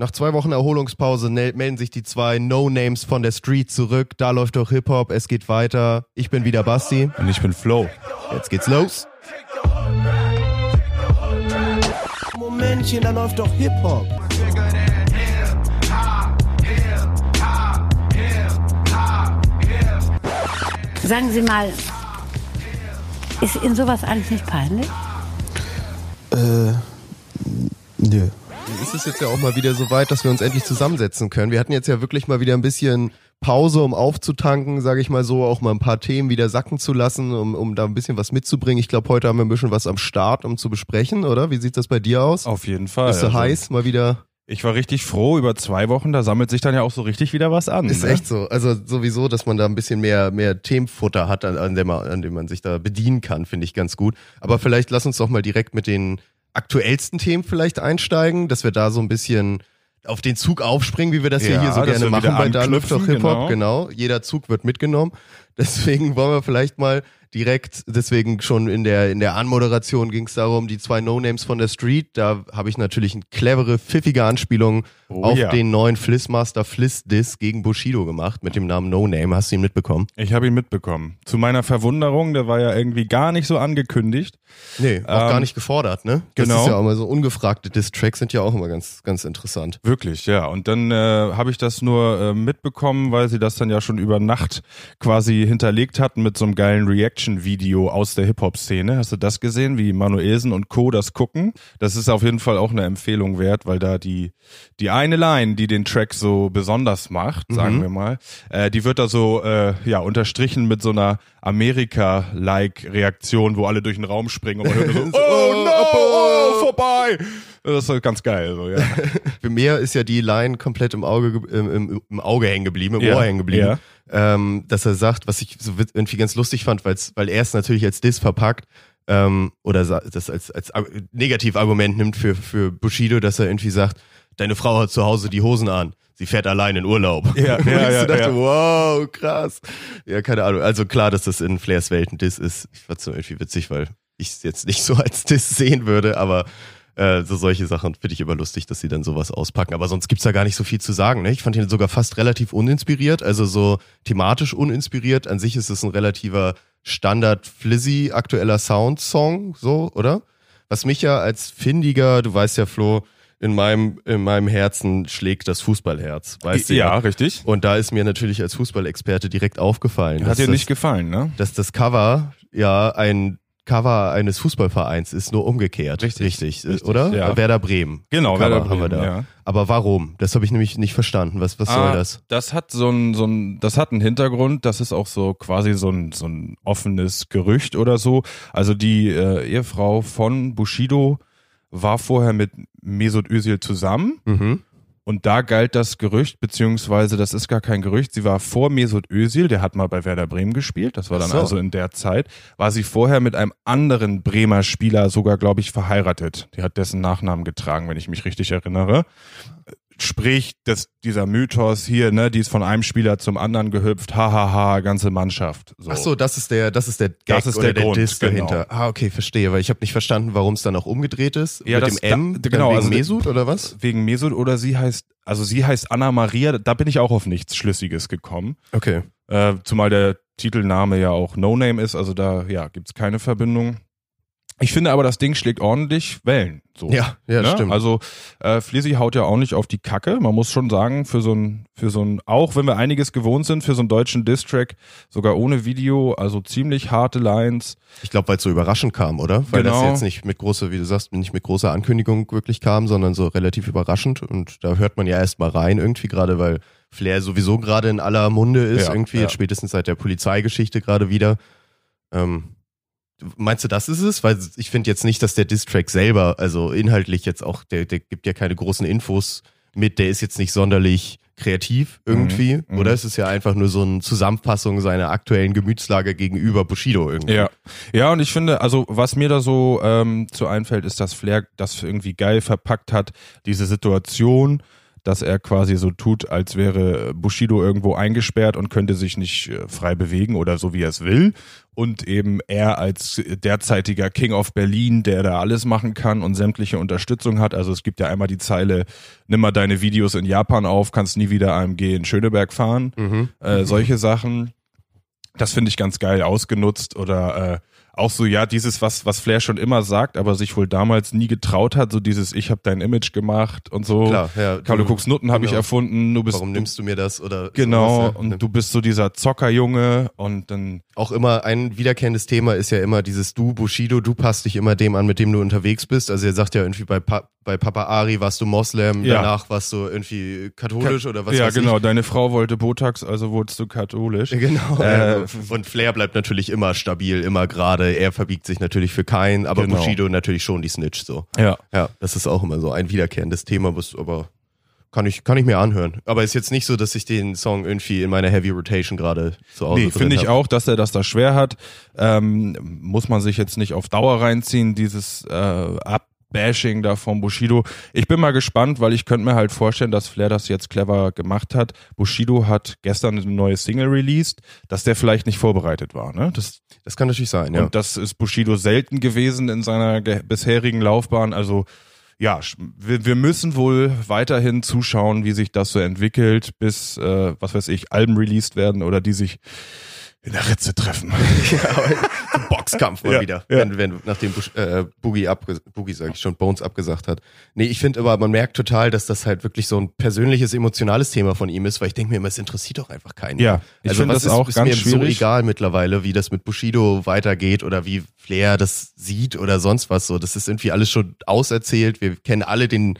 Nach zwei Wochen Erholungspause melden sich die zwei No-Names von der Street zurück. Da läuft doch Hip-Hop, es geht weiter. Ich bin wieder Basti. Und ich bin Flo. Jetzt geht's los. Momentchen, da läuft doch Hip-Hop. Sagen Sie mal, ist Ihnen sowas eigentlich nicht peinlich? Äh, nö. Es ist jetzt ja auch mal wieder so weit, dass wir uns endlich zusammensetzen können. Wir hatten jetzt ja wirklich mal wieder ein bisschen Pause, um aufzutanken, sage ich mal so, auch mal ein paar Themen wieder sacken zu lassen, um, um da ein bisschen was mitzubringen. Ich glaube, heute haben wir ein bisschen was am Start, um zu besprechen, oder? Wie sieht das bei dir aus? Auf jeden Fall. Bist du Also, heiß? Mal wieder Ich war richtig froh über zwei Wochen, da sammelt sich dann ja auch so richtig wieder was an. Ist ne? echt so. Also sowieso, dass man da ein bisschen mehr, mehr Themenfutter hat, an, an, dem man, an dem man sich da bedienen kann, finde ich ganz gut. Aber vielleicht lass uns doch mal direkt mit den aktuellsten Themen vielleicht einsteigen, dass wir da so ein bisschen auf den Zug aufspringen, wie wir das ja, Ja, hier so gerne machen bei Da läuft doch Hip-Hop. genau. Genau, jeder Zug wird mitgenommen. Deswegen wollen wir vielleicht mal direkt, deswegen schon in der, in der Anmoderation ging es darum, die zwei No-Names von der Street. Da habe ich natürlich eine clevere, pfiffige Anspielung Oh auf ja. den neuen Flissmaster Fliss-Diss gegen Bushido gemacht mit dem Namen No Name. Hast du ihn mitbekommen? Ich habe ihn mitbekommen. Zu meiner Verwunderung, der war ja irgendwie gar nicht so angekündigt. Nee, auch Ähm, gar nicht gefordert, ne? Das genau. ist ja auch immer so ungefragte Diss-Tracks sind ja auch immer ganz, ganz interessant. Wirklich, ja. Und dann äh, habe ich das nur äh, mitbekommen, weil sie das dann ja schon über Nacht quasi hinterlegt hatten mit so einem geilen Reaction-Video aus der Hip-Hop-Szene. Hast du das gesehen, wie Manuelsen und Co. das gucken? Das ist auf jeden Fall auch eine Empfehlung wert, weil da die, die eine Line, die den Track so besonders macht, sagen Mhm. wir mal, äh, die wird da so äh, ja unterstrichen mit so einer Amerika-like-Reaktion, wo alle durch den Raum springen und man hört so, oh no, oh, vorbei. Das ist ganz geil, so, ja. Für mir ist ja die Line komplett im Auge, ge- im, im, Auge hängen geblieben, im Ja, Ohr hängen geblieben. Ähm, dass er sagt, was ich so irgendwie ganz lustig fand, weil's, weil er es natürlich als Diss verpackt, ähm, oder das als, als Ar- Negativargument nimmt für, für Bushido, dass er irgendwie sagt, deine Frau hat zu Hause die Hosen an. Sie fährt allein in Urlaub. Ja, ja, ich ja, dachte, ja. wow, krass. Ja, keine Ahnung. Also klar, dass das in Flairs Welt ein Diss ist. Ich fand's nur irgendwie witzig, weil ich es jetzt nicht so als Diss sehen würde, aber äh, so solche Sachen finde ich immer lustig, dass sie dann sowas auspacken. Aber sonst gibt's da gar nicht so viel zu sagen. Ne? Ich fand ihn sogar fast relativ uninspiriert, also so thematisch uninspiriert. An sich ist es ein relativer Standard Flizzy aktueller Sound-Song, so, oder? Was mich ja als findiger, du weißt ja, Flo, in meinem, in meinem Herzen schlägt das Fußballherz, weißt du ja, richtig. Und da ist mir natürlich als Fußballexperte direkt aufgefallen, Hat dir das, nicht gefallen, ne? dass das Cover ja ein Cover eines Fußballvereins ist, nur umgekehrt. Richtig, Richtig, richtig, oder? ja. Werder Bremen. Genau, Cover Werder haben wir Bremen, da. ja. Aber warum? Das habe ich nämlich nicht verstanden. Was, was soll Ah, das? Das hat so ein, so ein, das hat einen Hintergrund. Das ist auch so quasi so ein, so ein offenes Gerücht oder so. Also die äh, Ehefrau von Bushido war vorher mit Mesut Özil zusammen. Mhm. Und da galt das Gerücht, beziehungsweise das ist gar kein Gerücht, sie war vor Mesut Özil, der hat mal bei Werder Bremen gespielt, das war dann so. also in der Zeit, war sie vorher mit einem anderen Bremer Spieler sogar, glaube ich, verheiratet. Die hat dessen Nachnamen getragen, wenn ich mich richtig erinnere. Sprich, dass dieser Mythos hier, ne, die ist von einem Spieler zum anderen gehüpft, hahaha, ganze Mannschaft. So. Ach so, das ist der, das ist der Gag Das ist der der, Grund, Diss genau. dahinter. Ah, okay, verstehe, weil ich habe nicht verstanden, warum es dann auch umgedreht ist. Ja, Mit das- dem M, da- genau, wegen also- Mesut oder was? Wegen Mesut oder sie heißt, also sie heißt Anna Maria, da bin ich auch auf nichts Schlüssiges gekommen. Okay. Äh, zumal der Titelname ja auch No Name ist, also da ja gibt's keine Verbindung. Ich finde aber, das Ding schlägt ordentlich Wellen. So. Ja, ja, Ne? stimmt. Also äh, Flizzy haut ja auch nicht auf die Kacke. Man muss schon sagen, für so ein, für so ein, auch wenn wir einiges gewohnt sind, für so einen deutschen Distrack, sogar ohne Video, also ziemlich harte Lines. Ich glaube, weil es so überraschend kam, oder? Weil das Genau. jetzt nicht mit großer, wie du sagst, nicht mit großer Ankündigung wirklich kam, sondern so relativ überraschend. Und da hört man ja erst mal rein irgendwie, gerade weil Flair sowieso gerade in aller Munde ist, Ja, irgendwie ja. jetzt spätestens seit der Polizeigeschichte gerade wieder. Ähm, meinst du, das ist es? Weil ich finde jetzt nicht, dass der Distrack selber, also inhaltlich jetzt auch, der, der gibt ja keine großen Infos mit, der ist jetzt nicht sonderlich kreativ irgendwie, Mhm, oder? mhm. Es ist ja einfach nur so eine Zusammenfassung seiner aktuellen Gemütslage gegenüber Bushido irgendwie. Ja. Ja, und ich finde, also was mir da so ähm, zu einfällt, ist, dass Flair das irgendwie geil verpackt hat, diese Situation, dass er quasi so tut, als wäre Bushido irgendwo eingesperrt und könnte sich nicht äh, frei bewegen oder so wie er es will. Und eben er als derzeitiger King of Berlin, der da alles machen kann und sämtliche Unterstützung hat. Also es gibt ja einmal die Zeile, nimm mal deine Videos in Japan auf, kannst nie wieder AMG in Schöneberg fahren. Mhm. Äh, solche Sachen. Das finde ich ganz geil ausgenutzt oder äh, auch so, ja, dieses, was, was Flair schon immer sagt, aber sich wohl damals nie getraut hat, so dieses, ich habe dein Image gemacht und so. Klar, ja. Carlo Cooks Nutten habe ich genau. erfunden, du bist Warum nimmst du mir das oder genau sowas, ja. und du bist so dieser Zockerjunge und dann auch immer ein wiederkehrendes Thema ist ja immer dieses Du, Bushido, du passt dich immer dem an, mit dem du unterwegs bist. Also er sagt ja irgendwie bei, pa bei Papa Ari warst du Moslem, Ja. danach warst du irgendwie katholisch oder was ja genau, ich. deine Frau wollte Botox, also wurdest du katholisch. Genau. Äh, ja. und Flair bleibt natürlich immer stabil, immer gerade. Er verbiegt sich natürlich für keinen, aber Genau. Bushido natürlich schon die Snitch so. Ja. Ja, das ist auch immer so ein wiederkehrendes Thema, was aber kann ich, kann ich mir anhören. Aber ist jetzt nicht so, dass ich den Song irgendwie in meiner Heavy Rotation gerade zu Hause Nee, finde ich hab. auch, dass er das da schwer hat. Ähm, muss man sich jetzt nicht auf Dauer reinziehen, dieses äh, Abbashing da vom Bushido. Ich bin mal gespannt, weil ich könnte mir halt vorstellen, dass Flair das jetzt clever gemacht hat. Bushido hat gestern eine neue Single released, dass der vielleicht nicht vorbereitet war. Ne? Das, Das kann natürlich sein, ja. Und das ist Bushido selten gewesen in seiner ge- bisherigen Laufbahn. Also ja, wir, wir müssen wohl weiterhin zuschauen, wie sich das so entwickelt, bis, äh, was weiß ich, Alben released werden oder die sich in der Ritze treffen. Zum Boxkampf mal Ja, wieder, ja. wenn, wenn nachdem Bush, äh, Boogie abge Boogie sag ich schon Bones abgesagt hat. Nee, ich finde aber man merkt total, dass das halt wirklich so ein persönliches emotionales Thema von ihm ist, weil ich denke mir immer, es interessiert doch einfach keinen. Ja, ich also finde was das ist, auch ist ganz mir so schwierig. egal mittlerweile, wie das mit Bushido weitergeht oder wie Flair das sieht oder sonst was so. Das ist irgendwie alles schon auserzählt. Wir kennen alle den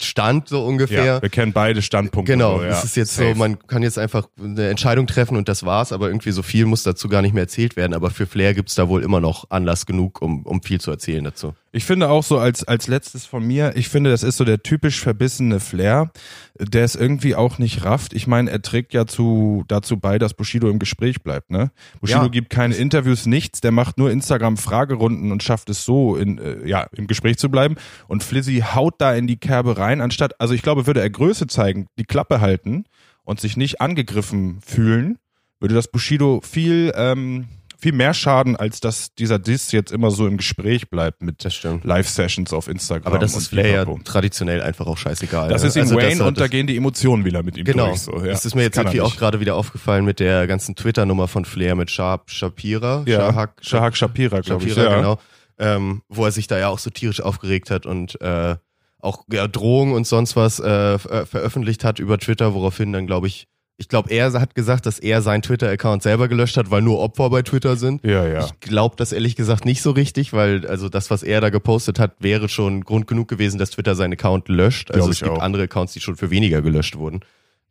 Stand so ungefähr. Ja, wir kennen beide Standpunkte. Genau, so, ja. es ist jetzt Safe. so, man kann jetzt einfach eine Entscheidung treffen und das war's, aber irgendwie so viel muss dazu gar nicht mehr erzählt werden. Aber für Flair gibt's da wohl immer noch Anlass genug, um, um viel zu erzählen dazu. Ich finde auch so als, als letztes von mir, ich finde, das ist so der typisch verbissene Flair, der es irgendwie auch nicht rafft. Ich meine, er trägt ja zu, dazu bei, dass Bushido im Gespräch bleibt, ne? Bushido Ja. gibt keine Interviews, nichts, der macht nur Instagram-Fragerunden und schafft es so, in, äh, ja, im Gespräch zu bleiben. Und Flizzy haut da in die Kerbe rein, anstatt, also ich glaube, würde er Größe zeigen, die Klappe halten und sich nicht angegriffen fühlen, würde das Bushido viel, ähm, viel mehr schaden, als dass dieser Diss jetzt immer so im Gespräch bleibt mit. Live-Sessions auf Instagram. Aber das ist Flair ja traditionell einfach auch scheißegal. Das ne? ist ihm Also, Wayne und da gehen die Emotionen wieder mit ihm Genau. durch. So, ja. Das ist mir jetzt irgendwie auch gerade wieder aufgefallen mit der ganzen Twitter-Nummer von Flair mit Sharp Shapira. ja, Shahak, Shahak Shapira, glaube ich. Shapira, Ja. genau. Ähm, wo er sich da ja auch so tierisch aufgeregt hat und äh, auch ja, Drohungen und sonst was äh, ver- veröffentlicht hat über Twitter, woraufhin dann, glaube ich, ich glaube, er hat gesagt, dass er seinen Twitter-Account selber gelöscht hat, weil nur Opfer bei Twitter sind. Ja, ja. Ich glaube das ehrlich gesagt nicht so richtig, weil also das, was er da gepostet hat, wäre schon Grund genug gewesen, dass Twitter seinen Account löscht. Also es gibt auch. andere Accounts, die schon für weniger gelöscht wurden.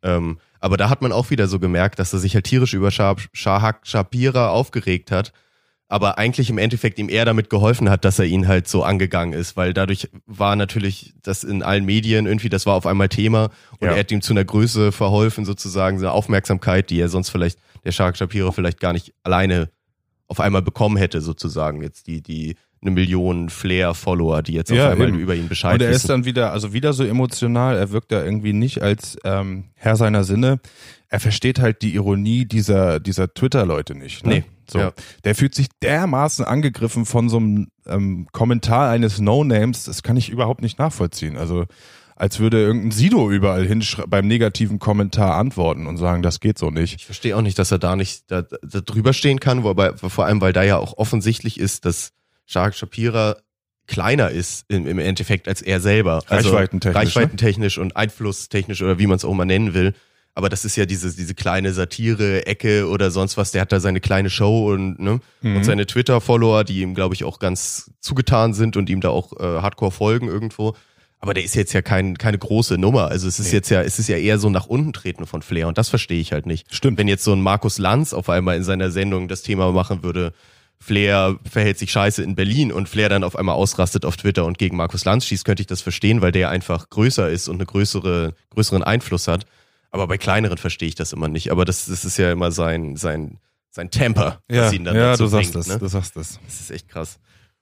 Ähm, aber da hat man auch wieder so gemerkt, dass er sich halt tierisch über Shah- Shahak Shapira aufgeregt hat, aber eigentlich im Endeffekt ihm eher damit geholfen hat, dass er ihn halt so angegangen ist, weil dadurch war natürlich das in allen Medien irgendwie, das war auf einmal Thema und Ja. er hat ihm zu einer Größe verholfen, sozusagen, so eine Aufmerksamkeit, die er sonst vielleicht, der Shahak Shapira vielleicht gar nicht alleine auf einmal bekommen hätte, sozusagen. Jetzt die, die eine Million Flair-Follower, die jetzt Ja, auf einmal eben. über ihn Bescheid Und er ist wissen. dann wieder, also wieder so emotional, er wirkt da irgendwie nicht als ähm, Herr seiner Sinne. Er versteht halt die Ironie dieser, dieser Twitter-Leute nicht. Ne? Nee, So. ja. Der fühlt sich dermaßen angegriffen von so einem ähm, Kommentar eines No-Names, das kann ich überhaupt nicht nachvollziehen. Also als würde irgendein Sido überall hin beim negativen Kommentar antworten und sagen, das geht so nicht. Ich verstehe auch nicht, dass er da nicht da, da drüber stehen kann, wobei vor allem, weil da ja auch offensichtlich ist, dass Shahak Shapira kleiner ist im, im Endeffekt als er selber. Reichweitentechnisch, Also, reichweitentechnisch und einflusstechnisch oder wie man es auch mal nennen will. Aber das ist ja diese, diese kleine Satire-Ecke oder sonst was. Der hat da seine kleine Show und, ne? Mhm. und seine Twitter-Follower, die ihm, glaube ich, auch ganz zugetan sind und ihm da auch äh, hardcore folgen irgendwo. Aber der ist jetzt ja kein, keine große Nummer. Also es ist Nee. jetzt ja, es ist ja eher so nach unten treten von Flair und das verstehe ich halt nicht. Stimmt. Wenn jetzt so ein Markus Lanz auf einmal in seiner Sendung das Thema machen würde, Flair verhält sich scheiße in Berlin und Flair dann auf einmal ausrastet auf Twitter und gegen Markus Lanz schießt, könnte ich das verstehen, weil der einfach größer ist und eine größere, größeren Einfluss hat. Aber bei kleineren verstehe ich das immer nicht. Aber das, das ist ja immer sein, sein, sein Temper, Ja, was ihn dann ja dazu du sagst bringt. es, Ne? du sagst es. Das ist echt krass.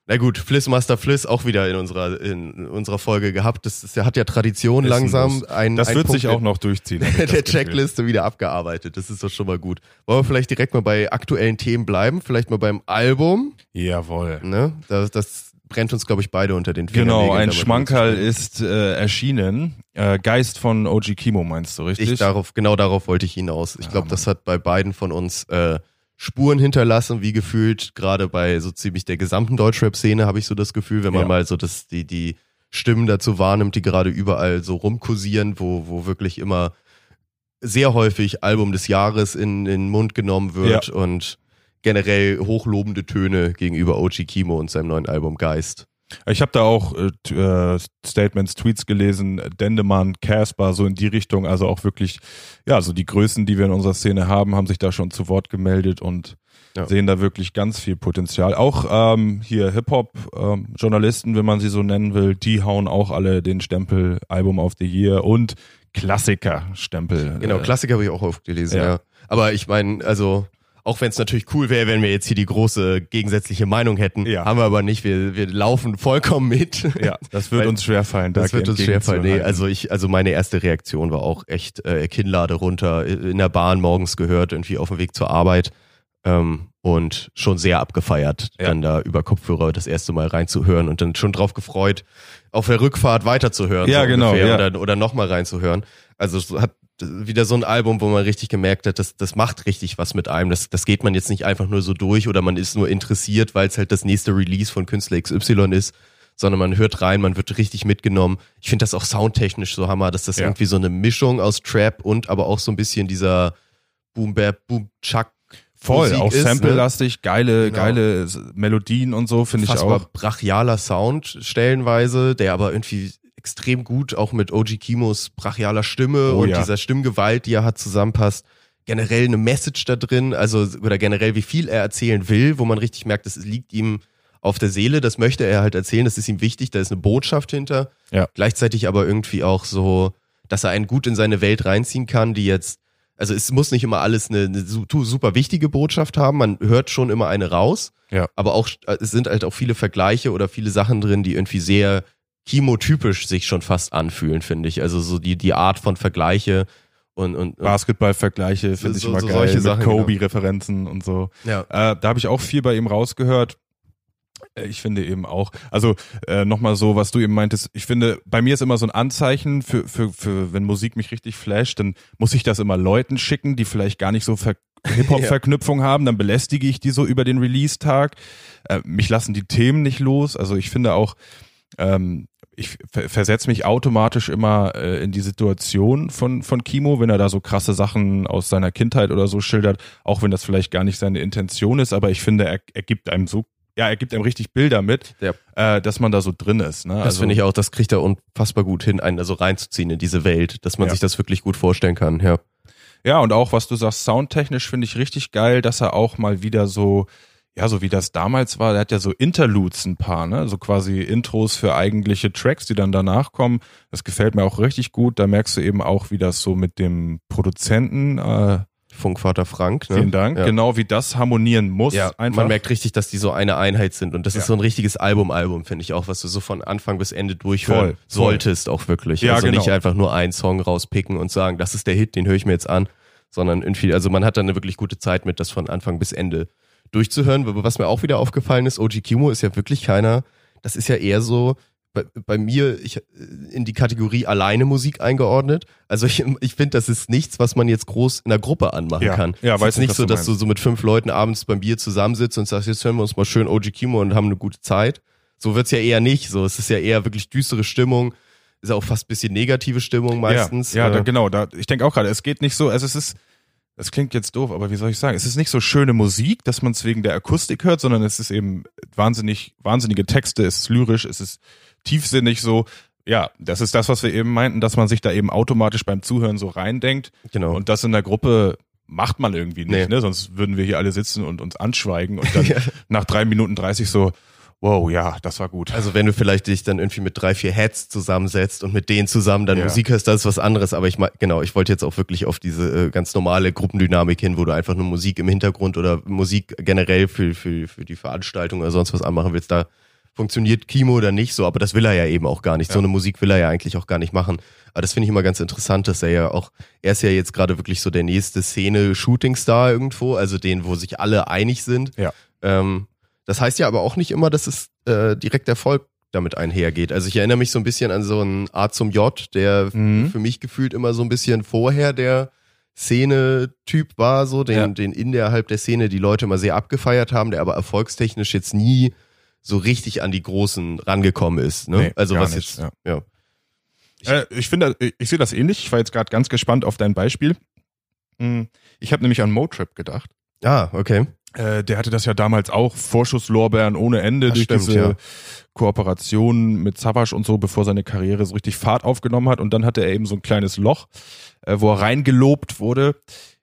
Na gut, Flissmaster Fliss auch wieder in unserer, in unserer Folge gehabt. Das, ist, hat ja Tradition Ist langsam. ein Das ein wird Punkt sich auch noch durchziehen. der das. Checkliste wieder abgearbeitet. Das ist doch schon mal gut. Wollen wir vielleicht direkt mal bei aktuellen Themen bleiben? Vielleicht mal beim Album. Jawohl. Ne? Das, das brennt uns, glaube ich, beide unter den Fingern. Genau, ein Schmankerl ist äh, erschienen. Äh, Geist von OG Kimo meinst du, richtig? Ich darauf, genau darauf wollte ich hinaus. Ich Ja, glaube, das hat bei beiden von uns äh, Spuren hinterlassen, wie gefühlt, gerade bei so ziemlich der gesamten Deutschrap-Szene habe ich so das Gefühl, wenn man Ja. mal so das, die, die Stimmen dazu wahrnimmt, die gerade überall so rumkursieren, wo, wo wirklich immer sehr häufig Album des Jahres in, in den Mund genommen wird und generell hochlobende Töne gegenüber OG Kimo und seinem neuen Album Geist. Ich habe da auch äh, äh, Statements, Tweets gelesen, Dendemann, Casper, so in die Richtung, also auch wirklich, ja, so die Größen, die wir in unserer Szene haben, haben sich da schon zu Wort gemeldet und Ja. sehen da wirklich ganz viel Potenzial. Auch ähm, hier Hip-Hop-Journalisten, wenn man sie so nennen will, die hauen auch alle den Stempel Album of the Year und Klassiker-Stempel. Genau, äh, Klassiker habe ich auch oft gelesen, ja. ja. Aber ich meine, also, auch wenn es natürlich cool wäre, wenn wir jetzt hier die große gegensätzliche Meinung hätten, Ja. haben wir aber nicht. Wir, wir laufen vollkommen mit. Ja, das wird Weil- uns schwerfallen. Das da wird uns schwerfallen. Nee, also ich, also meine erste Reaktion war auch echt äh, Kinnlade runter, in der Bahn morgens gehört, irgendwie auf dem Weg zur Arbeit. Ähm, und schon sehr abgefeiert, Ja. dann da über Kopfhörer das erste Mal reinzuhören und dann schon drauf gefreut, auf der Rückfahrt weiterzuhören. Ja, genau, ungefähr, ja. Oder, oder nochmal reinzuhören. Also es hat wieder so ein Album, wo man richtig gemerkt hat, das, das macht richtig was mit einem. Das, das geht man jetzt nicht einfach nur so durch oder man ist nur interessiert, weil es halt das nächste Release von Künstler XY ist, sondern man hört rein, man wird richtig mitgenommen. Ich finde das auch soundtechnisch so hammer, dass das Ja. irgendwie so eine Mischung aus Trap und aber auch so ein bisschen dieser Boom Bap, Boom Chuck Voll, Musik auch ne? Sample-lastig, geile, Genau. geile Melodien und so, finde ich auch. brachialer Sound stellenweise, der aber irgendwie extrem gut auch mit OG Kimos brachialer Stimme Oh und ja. dieser Stimmgewalt, die er hat, zusammenpasst. Generell eine Message da drin, also oder generell wie viel er erzählen will, wo man richtig merkt, das liegt ihm auf der Seele, das möchte er halt erzählen, das ist ihm wichtig, da ist eine Botschaft hinter. Ja. Gleichzeitig aber irgendwie auch so, dass er einen gut in seine Welt reinziehen kann, die jetzt also es muss nicht immer alles eine, eine su- super wichtige Botschaft haben, man hört schon immer eine raus, Ja. aber auch es sind halt auch viele Vergleiche oder viele Sachen drin, die irgendwie sehr chemotypisch sich schon fast anfühlen, finde ich. Also so die die Art von Vergleiche und und, und Basketball-Vergleiche finde ich So- immer so geil, mit genau. Kobe-Referenzen und so. ja. Äh, da habe ich auch viel bei ihm rausgehört. Äh, Ich finde eben auch, also äh, nochmal so, was du eben meintest, ich finde, bei mir ist immer so ein Anzeichen für, für, für, wenn Musik mich richtig flasht, dann muss ich das immer Leuten schicken, die vielleicht gar nicht so Ver Hip-Hop-Verknüpfung haben, dann belästige ich die so über den Release-Tag. Äh, mich lassen die Themen nicht los. Also ich finde auch, ähm, ich ver versetze mich automatisch immer äh, in die Situation von, von Kimo, wenn er da so krasse Sachen aus seiner Kindheit oder so schildert, auch wenn das vielleicht gar nicht seine Intention ist, aber ich finde, er, er gibt einem so, ja, er gibt einem richtig Bilder mit, Ja. äh, dass man da so drin ist. Ne? Das finde ich auch, das kriegt er unfassbar gut hin, einen also reinzuziehen in diese Welt, dass man Ja. sich das wirklich gut vorstellen kann, ja. Ja, und auch was du sagst, soundtechnisch finde ich richtig geil, dass er auch mal wieder so, ja, so wie das damals war, der hat ja so Interludes ein paar, ne? So quasi Intros für eigentliche Tracks, die dann danach kommen. Das gefällt mir auch richtig gut. Da merkst du eben auch, wie das so mit dem Produzenten, äh, Funkvater Frank, ne? vielen Dank, Ja. genau wie das harmonieren muss. Ja, einfach. man merkt richtig, dass die so eine Einheit sind und das Ja. ist so ein richtiges Album-Album, finde ich auch, was du so von Anfang bis Ende durchhören Voll, voll. solltest auch wirklich. Ja, also genau. nicht einfach nur einen Song rauspicken und sagen, das ist der Hit, den höre ich mir jetzt an, sondern irgendwie, also man hat dann eine wirklich gute Zeit mit, das von Anfang bis Ende durchzuhören. Was mir auch wieder aufgefallen ist, OG Kimo ist ja wirklich keiner, das ist ja eher so, bei, bei mir ich, äh, in die Kategorie alleine Musik eingeordnet. Also ich, ich finde, das ist nichts, was man jetzt groß in der Gruppe anmachen Ja, kann. ja, es weiß ist nicht, so, dass du so mit fünf Leuten abends beim Bier zusammensitzt und sagst, jetzt hören wir uns mal schön OG Kimo und haben eine gute Zeit. So wird's ja eher nicht. So, es ist ja eher wirklich düstere Stimmung. Ist ja auch fast ein bisschen negative Stimmung meistens. Ja, ja Äh, da, genau. Da, ich denke auch gerade, es geht nicht so, also es ist, es klingt jetzt doof, aber wie soll ich sagen? Es ist nicht so schöne Musik, dass man es wegen der Akustik hört, sondern es ist eben wahnsinnig, wahnsinnige Texte, es ist lyrisch, es ist tiefsinnig so. Ja, das ist das, was wir eben meinten, dass man sich da eben automatisch beim Zuhören so reindenkt. genau. Und das in der Gruppe macht man irgendwie nicht, Nee. ne? Sonst würden wir hier alle sitzen und uns anschweigen und dann nach drei Minuten dreißig so, wow, ja, das war gut. Also wenn du vielleicht dich dann irgendwie mit drei, vier Heads zusammensetzt und mit denen zusammen dann Ja. Musik hörst, das ist was anderes. Aber ich mein, genau, ich wollte jetzt auch wirklich auf diese äh, ganz normale Gruppendynamik hin, wo du einfach nur Musik im Hintergrund oder Musik generell für, für, für die Veranstaltung oder sonst was anmachen willst. Da funktioniert Kimo oder nicht so, aber das will er ja eben auch gar nicht. So eine Musik will er ja eigentlich auch gar nicht machen. Aber das finde ich immer ganz interessant, dass er ja auch, er ist ja jetzt gerade wirklich so der nächste Szene-Shooting-Star irgendwo, also den, wo sich alle einig sind. Ja. Ähm, das heißt ja aber auch nicht immer, dass es äh, direkt Erfolg damit einhergeht. Also ich erinnere mich so ein bisschen an so einen A zum J, der Mhm. für mich gefühlt immer so ein bisschen vorher der Szene-Typ war, so den, Ja. den innerhalb der Szene die Leute immer sehr abgefeiert haben, der aber erfolgstechnisch jetzt nie so richtig an die Großen rangekommen ist. Ne? Nee, also was nicht, jetzt, ja. Äh, ich finde, ich, ich sehe das ähnlich. Ich war jetzt gerade ganz gespannt auf dein Beispiel. Hm, Ich habe nämlich an Motrip gedacht. Ah, okay. Äh, der hatte das ja damals auch, Vorschusslorbeeren ohne Ende Das durch stimmt, diese ja. Kooperation mit Savage und so, bevor seine Karriere so richtig Fahrt aufgenommen hat. Und dann hatte er eben so ein kleines Loch, äh, wo er reingelobt wurde.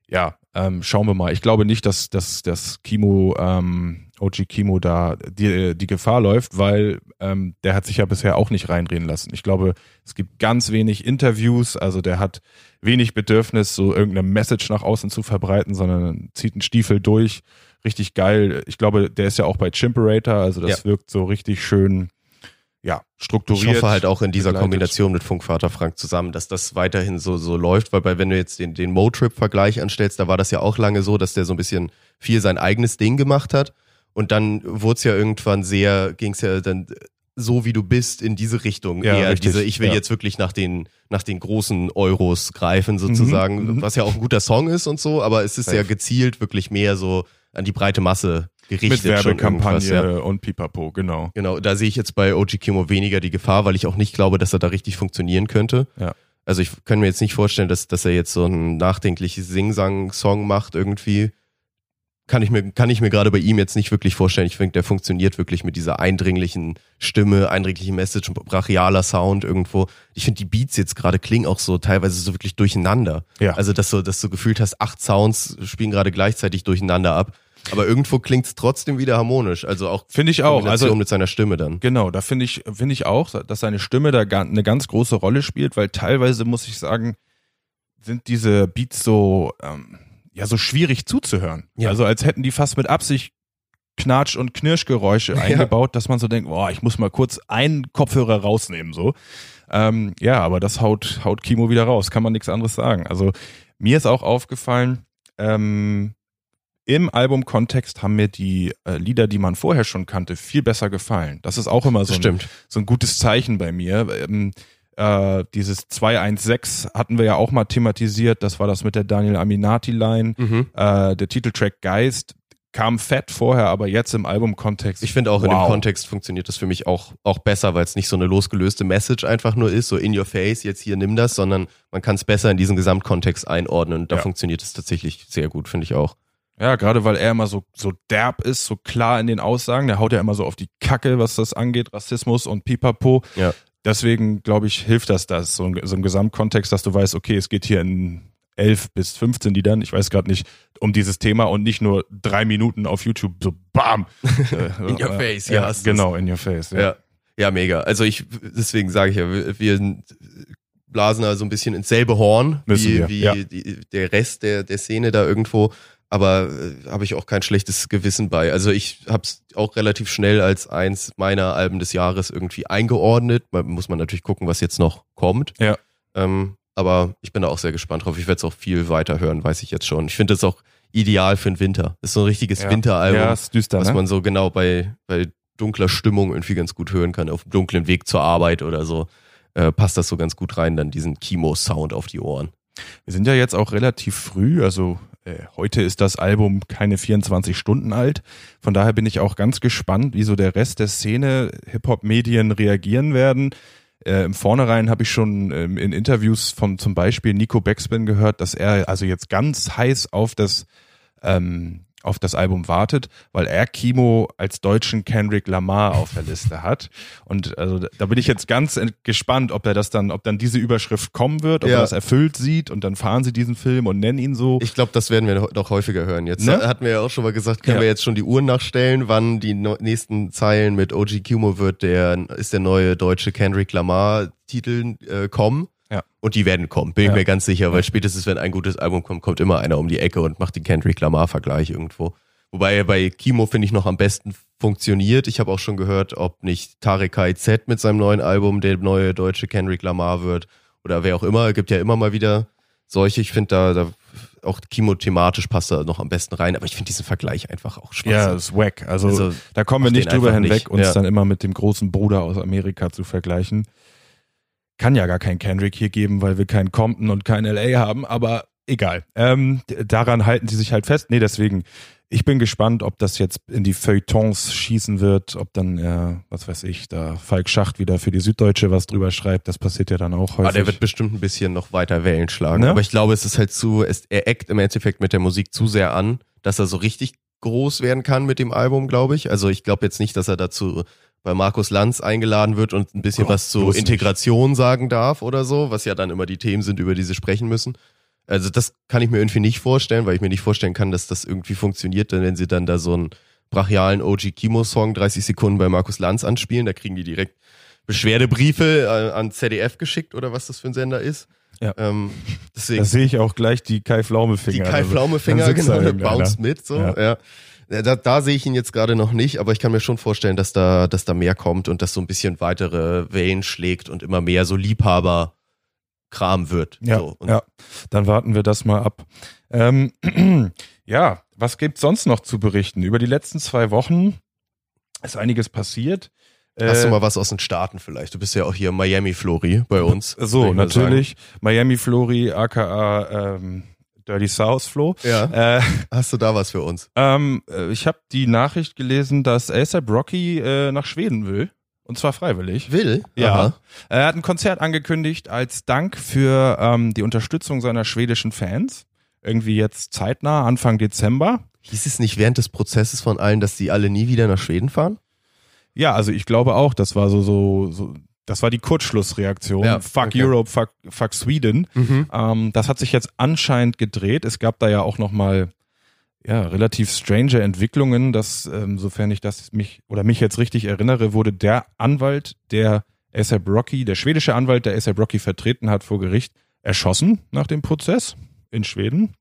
Ja, ähm, schauen wir mal. Ich glaube nicht, dass, dass, dass Kimo, ähm, OG Kimo da die, die Gefahr läuft, weil ähm, der hat sich ja bisher auch nicht reinreden lassen. Ich glaube, es gibt ganz wenig Interviews, also der hat wenig Bedürfnis, so irgendeine Message nach außen zu verbreiten, sondern zieht einen Stiefel durch. Richtig geil. Ich glaube, der ist ja auch bei Chimperator, also das Ja. wirkt so richtig schön, ja, strukturiert. Ich hoffe halt auch in dieser begleitet. Kombination mit Funkvater Frank zusammen, dass das weiterhin so, so läuft, weil bei, wenn du jetzt den, den Motrip-Vergleich anstellst, da war das ja auch lange so, dass der so ein bisschen viel sein eigenes Ding gemacht hat. Und dann wurde es ja irgendwann sehr, ging es ja dann so wie du bist in diese Richtung. Ja, eher richtig, diese, ich will ja. jetzt wirklich nach den, nach den großen Euros greifen, sozusagen, mhm. was ja auch ein guter Song ist und so, aber es ist ja gezielt wirklich mehr so an die breite Masse gerichtet. mit Werbekampagne und Pipapo, genau. Genau, da sehe ich jetzt bei OG Kimo weniger die Gefahr, weil ich auch nicht glaube, dass er da richtig funktionieren könnte. Ja. Also ich kann mir jetzt nicht vorstellen, dass, dass er jetzt so einen nachdenklichen Sing-Sang-Song macht irgendwie. Kann ich mir, kann ich mir gerade bei ihm jetzt nicht wirklich vorstellen. Ich finde, der funktioniert wirklich mit dieser eindringlichen Stimme, eindringlichen Message, brachialer Sound irgendwo. Ich finde, die Beats jetzt gerade klingen auch so teilweise so wirklich durcheinander. Ja. Also, dass du, dass du gefühlt hast, acht Sounds spielen gerade gleichzeitig durcheinander ab. Aber irgendwo klingt es trotzdem wieder harmonisch. Also auch Finde ich auch. Also mit seiner Stimme dann. Genau, da finde ich, finde ich auch, dass seine Stimme da eine ganz große Rolle spielt, weil teilweise muss ich sagen, sind diese Beats so, ähm, ja, so schwierig zuzuhören. Ja. Also als hätten die fast mit Absicht Knatsch- und Knirschgeräusche Ja. eingebaut, dass man so denkt, boah, ich muss mal kurz einen Kopfhörer rausnehmen, so. Ähm, ja, aber das haut, haut Kimo wieder raus, kann man nichts anderes sagen. Also mir ist auch aufgefallen, ähm, im Albumkontext haben mir die äh, Lieder, die man vorher schon kannte, viel besser gefallen. Das ist auch immer so ein, so ein gutes Zeichen bei mir. Ähm, äh, dieses 216 hatten wir ja auch mal thematisiert. Das war das mit der Daniel Aminati-Line. Mhm. Äh, der Titeltrack Geist kam fett vorher, aber jetzt im Albumkontext. Ich finde auch in dem wow. Kontext funktioniert das für mich auch, auch besser, weil es nicht so eine losgelöste Message einfach nur ist, so in your face, jetzt hier nimm das, sondern man kann es besser in diesen Gesamtkontext einordnen und da Ja. funktioniert es tatsächlich sehr gut, finde ich auch. Ja, gerade weil er immer so, so derb ist, so klar in den Aussagen. Der haut ja immer so auf die Kacke, was das angeht, Rassismus und Pipapo. Ja. Deswegen, glaube ich, hilft das das, so, ein- so ein Gesamtkontext, dass du weißt, okay, es geht hier in 11 bis 15 Liedern, ich weiß gerade nicht, um dieses Thema und nicht nur drei Minuten auf YouTube, so bam. Äh, In your äh, face, ja, ja. Genau, in your face. Ja. Ja, ja, mega. Also ich, deswegen sage ich ja, wir, wir blasen da so ein bisschen ins selbe Horn, Müssen wie, wie ja. die, der Rest der, der Szene da irgendwo. Aber äh, habe ich auch kein schlechtes Gewissen bei. Also ich habe es auch relativ schnell als eins meiner Alben des Jahres irgendwie eingeordnet. Man, muss man natürlich gucken, was jetzt noch kommt. Ja. Ähm, aber ich bin da auch sehr gespannt drauf. Ich werde es auch viel weiter hören, weiß ich jetzt schon. Ich finde es auch ideal für den Winter. Das ist so ein richtiges Ja. Winteralbum Ja, ist düster, was ne? man so genau bei, bei dunkler Stimmung irgendwie ganz gut hören kann, auf dem dunklen Weg zur Arbeit oder so, äh, passt das so ganz gut rein, dann diesen Kimo-Sound auf die Ohren. Wir sind ja jetzt auch relativ früh, also äh, heute ist das Album keine 24 Stunden alt. Von daher bin ich auch ganz gespannt, wie so der Rest der Szene, Hip-Hop-Medien reagieren werden. Äh, Im Vornherein habe ich schon ähm, in Interviews von zum Beispiel Nico Backspin gehört, dass er also jetzt ganz heiß auf das ähm, auf das Album wartet, weil er Kimo als deutschen Kendrick Lamar auf der Liste hat. Und also da bin ich jetzt ganz gespannt, ob er das dann, ob dann diese Überschrift kommen wird, ob Ja. er das erfüllt sieht und dann fahren sie diesen Film und nennen ihn so. Ich glaube, das werden wir noch- häufiger hören. Jetzt Ne? hatten wir ja auch schon mal gesagt, können Ja. wir jetzt schon die Uhren nachstellen, wann die nächsten Zeilen mit OG Kimo wird, der ist der neue deutsche Kendrick Lamar Titel äh, kommen. Und die werden kommen, bin ich Ja. mir ganz sicher, weil spätestens wenn ein gutes Album kommt, kommt immer einer um die Ecke und macht den Kendrick Lamar Vergleich irgendwo. Wobei er bei Kimo, finde ich, noch am besten funktioniert. Ich habe auch schon gehört, ob nicht Tarek KIZ mit seinem neuen Album der neue deutsche Kendrick Lamar wird oder wer auch immer. Es gibt ja immer mal wieder solche. Ich finde da, da auch Kimo thematisch passt da noch am besten rein, aber ich finde diesen Vergleich einfach auch schwach. Ja, ist wack. Also, Also, da kommen wir nicht drüber hinweg, nicht. uns Ja. dann immer mit dem großen Bruder aus Amerika zu vergleichen. Kann ja gar kein Kendrick hier geben, weil wir keinen Compton und kein LA haben, aber egal. Ähm, daran halten sie sich halt fest. Nee, deswegen, ich bin gespannt, ob das jetzt in die Feuilletons schießen wird, ob dann, äh, was weiß ich, da Falk Schacht wieder für die Süddeutsche was drüber schreibt. Das passiert ja dann auch häufig. Aber der wird bestimmt ein bisschen noch weiter Wellen schlagen. Ne? Aber ich glaube, es ist halt zu, es, er eckt im Endeffekt mit der Musik zu sehr an, dass er so richtig groß werden kann mit dem Album, glaube ich. Also ich glaube jetzt nicht, dass er dazu bei Markus Lanz eingeladen wird und ein bisschen Gott, was zu bloß nicht. Integration sagen darf oder so, was ja dann immer die Themen sind, über die sie sprechen müssen. Also das kann ich mir irgendwie nicht vorstellen, weil ich mir nicht vorstellen kann, dass das irgendwie funktioniert, denn wenn sie dann da so einen brachialen OG Kimo-Song 30 Sekunden bei Markus Lanz anspielen, da kriegen die direkt Beschwerdebriefe äh, an ZDF geschickt oder was das für ein Sender ist. Ja. Ähm, deswegen da sehe ich auch gleich die Kai Pflaume die Finger. Kai Pflaume Finger, da genau, bounce mit, so, Ja. ja. Da, da sehe ich ihn jetzt gerade noch nicht, aber ich kann mir schon vorstellen, dass da, dass da mehr kommt und dass so ein bisschen weitere Wellen schlägt und immer mehr so Liebhaber-Kram wird. Ja, so. Ja, dann warten wir das mal ab. Ähm, ja, was gibt's sonst noch zu berichten? Über die letzten zwei Wochen ist einiges passiert. Hast du Äh, mal was aus den Staaten vielleicht? Du bist ja auch hier Miami Flori bei uns. so, natürlich. Miami Flori, aka ähm, Dirty South Flo. Ja. Äh, Hast du da was für uns? ähm, äh, ich habe die Nachricht gelesen, dass ASAP Rocky äh, nach Schweden will. Und zwar freiwillig. Will? Ja. Aha. Er hat ein Konzert angekündigt als Dank für ähm, die Unterstützung seiner schwedischen Fans. Irgendwie jetzt zeitnah, Anfang Dezember. Hieß es nicht während des Prozesses von allen, dass die alle nie wieder nach Schweden fahren? Ja, also ich glaube auch, das war so, so, so das war die Kurzschlussreaktion. Ja, fuck okay. Europe, fuck, fuck Sweden. Ähm, das hat sich jetzt anscheinend gedreht. Es gab da ja auch noch mal ja, relativ strange Entwicklungen, dass, ähm, sofern ich das mich oder mich jetzt richtig erinnere, wurde der Anwalt, der ASAP Rocky, der schwedische Anwalt, der ASAP Rocky vertreten hat vor Gericht, erschossen nach dem Prozess in Schweden.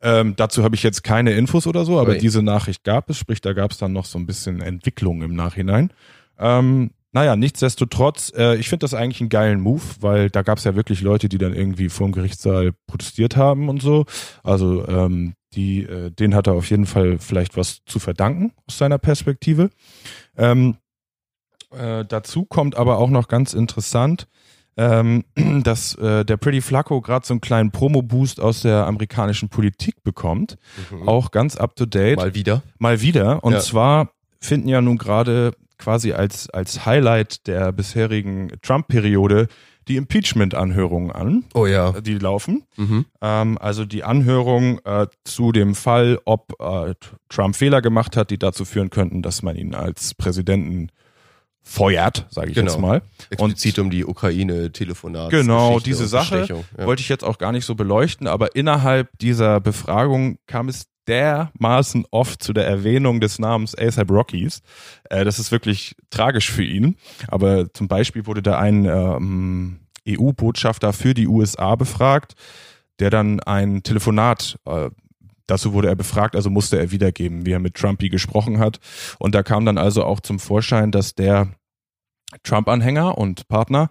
Ähm, dazu habe ich jetzt keine Infos oder so, aber Ui. diese Nachricht gab es, sprich, da gab es dann noch so ein bisschen Entwicklung im Nachhinein. Ähm, naja, nichtsdestotrotz, äh, ich finde das eigentlich einen geilen Move, weil da gab es ja wirklich Leute, die dann irgendwie vor dem Gerichtssaal protestiert haben und so. Also ähm, die, äh, denen hat er auf jeden Fall vielleicht was zu verdanken aus seiner Perspektive. Ähm, äh, dazu kommt aber auch noch ganz interessant, ähm, dass äh, der Pretty Flacco gerade so einen kleinen Promo-Boost aus der amerikanischen Politik bekommt. Auch ganz up to date. Mal wieder. Mal wieder. Und Ja. zwar finden ja nun gerade quasi als, als Highlight der bisherigen Trump-Periode die Impeachment-Anhörungen an, Oh ja. die laufen. Mhm. Ähm, also die Anhörung äh, zu dem Fall, ob äh, Trump Fehler gemacht hat, die dazu führen könnten, dass man ihn als Präsidenten feuert, sage ich Genau. jetzt mal. Explizit um die Ukraine-Telefonat. Genau, diese Sache wollte ich jetzt auch gar nicht so beleuchten, aber innerhalb dieser Befragung kam es dermaßen oft zu der Erwähnung des Namens ASAP Rockies. Äh, das ist wirklich tragisch für ihn. Aber zum Beispiel wurde da ein ähm, EU-Botschafter für die USA befragt, der dann ein Telefonat äh, Dazu wurde er befragt, also musste er wiedergeben, wie er mit Trumpy gesprochen hat. Und da kam dann also auch zum Vorschein, dass der Trump-Anhänger und Partner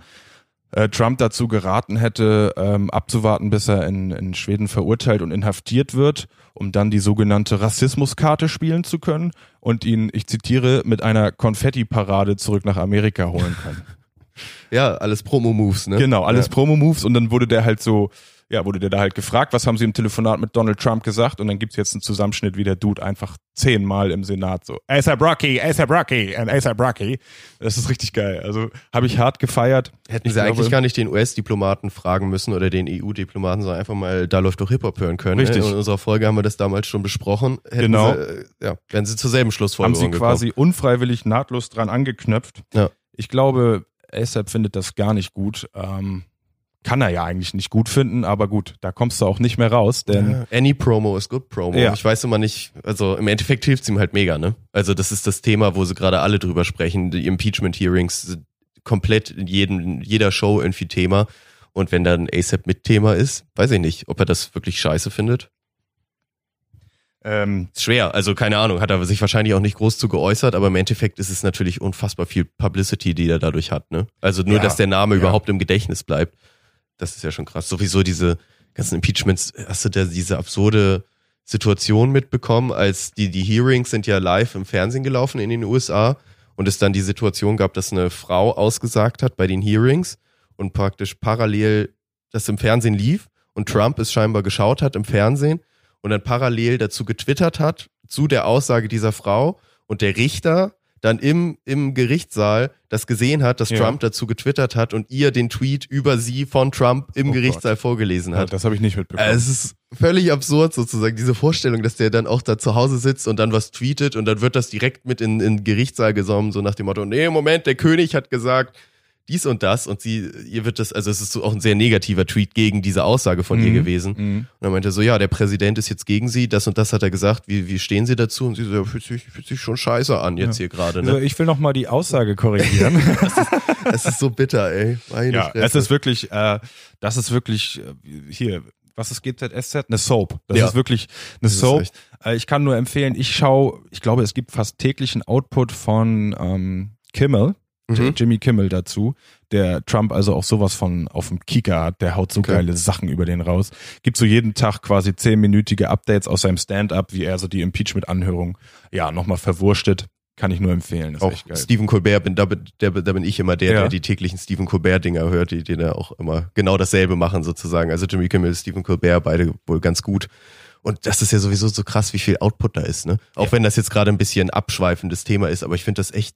äh, Trump dazu geraten hätte, ähm, abzuwarten, bis er in, in Schweden verurteilt und inhaftiert wird, um dann die sogenannte Rassismuskarte spielen zu können und ihn, ich zitiere, mit einer Konfetti-Parade zurück nach Amerika holen kann. Ja, alles Promo-Moves, ne? Genau, alles Ja. Promo-Moves und dann wurde der halt so, ja, wurde der da halt gefragt, was haben sie im Telefonat mit Donald Trump gesagt und dann gibt's jetzt einen Zusammenschnitt, wie der Dude einfach zehnmal im Senat so, ASAP Rocky, ASAP Rocky and ASAP Rocky. Das ist richtig geil. Also habe ich hart gefeiert. Hätten Ich sie eigentlich glaube- gar nicht den US-Diplomaten fragen müssen oder den EU-Diplomaten, sondern einfach mal, da läuft doch Hip-Hop hören können. Richtig. Ne? In unserer Folge haben wir das damals schon besprochen. Hätten Genau. Sie, äh, ja, wären sie zur selben haben Schlussfolgerung sie quasi unfreiwillig nahtlos dran angeknöpft. Ja. Ich glaube, ASAP findet das gar nicht gut. Ähm, kann er ja eigentlich nicht gut finden, aber gut, da kommst du auch nicht mehr raus, denn. Any Promo ist good Promo. Ja. Ich weiß immer nicht, also im Endeffekt hilft es ihm halt mega, ne? Also das ist das Thema, wo sie gerade alle drüber sprechen. Die Impeachment-Hearings sind komplett in jedem, jeder Show irgendwie Thema. Und wenn dann ASAP mit Thema ist, weiß ich nicht, ob er das wirklich scheiße findet. Ähm, schwer, also keine Ahnung, hat er sich wahrscheinlich auch nicht groß zu geäußert, aber im Endeffekt ist es natürlich unfassbar viel Publicity, die er dadurch hat, ne? Also nur, Ja, dass der Name ja. überhaupt im Gedächtnis bleibt, das ist ja schon krass. Sowieso diese ganzen Impeachments, hast du da diese absurde Situation mitbekommen, als die, die Hearings sind ja live im Fernsehen gelaufen in den USA und es dann die Situation gab, dass eine Frau ausgesagt hat bei den Hearings und praktisch parallel das im Fernsehen lief und Trump es scheinbar geschaut hat im Fernsehen und dann parallel dazu getwittert hat, zu der Aussage dieser Frau und der Richter dann im, im Gerichtssaal das gesehen hat, dass Ja. Trump dazu getwittert hat und ihr den Tweet über sie von Trump im Oh Gerichtssaal vorgelesen ja, hat. das habe ich nicht mitbekommen. Es ist völlig absurd sozusagen, diese Vorstellung, dass der dann auch da zu Hause sitzt und dann was tweetet und dann wird das direkt mit in, in den Gerichtssaal genommen, so nach dem Motto, nee, Moment, der König hat gesagt dies und das und sie, ihr wird das, also es ist so auch ein sehr negativer Tweet gegen diese Aussage von ihr Mhm. gewesen. Mhm. Und dann meinte er so, ja, der Präsident ist jetzt gegen sie, das und das hat er gesagt, wie, wie stehen sie dazu? Und sie so, ja, fühlt sich, fühlt sich schon scheiße an jetzt hier gerade, Also ne? ich will noch mal die Aussage korrigieren. Es ist so bitter, ey. Meine ja, Fresse. es ist wirklich, äh, das ist wirklich äh, hier. Was ist GZSZ? Eine Soap. Das Ja. ist wirklich eine ist Soap. Äh, ich kann nur empfehlen, ich schaue, ich glaube, es gibt fast täglichen Output von ähm, Kimmel, Mhm. Jimmy Kimmel dazu, der Trump also auch sowas von auf dem Kika hat, der haut so Okay. geile Sachen über den raus. Gibt so jeden Tag quasi zehnminütige Updates aus seinem Stand-up, wie er so die Impeachment-Anhörung ja nochmal verwurstet. Kann ich nur empfehlen. Ist auch echt geil. Stephen Colbert, bin, da, bin- da bin ich immer der, Ja. der die täglichen Stephen Colbert-Dinger hört, die, die da auch immer genau dasselbe machen sozusagen. Also Jimmy Kimmel, Stephen Colbert, beide wohl ganz gut. Und das ist ja sowieso so krass, wie viel Output da ist, ne? Auch wenn das jetzt gerade ein bisschen abschweifendes Thema ist, aber ich finde das echt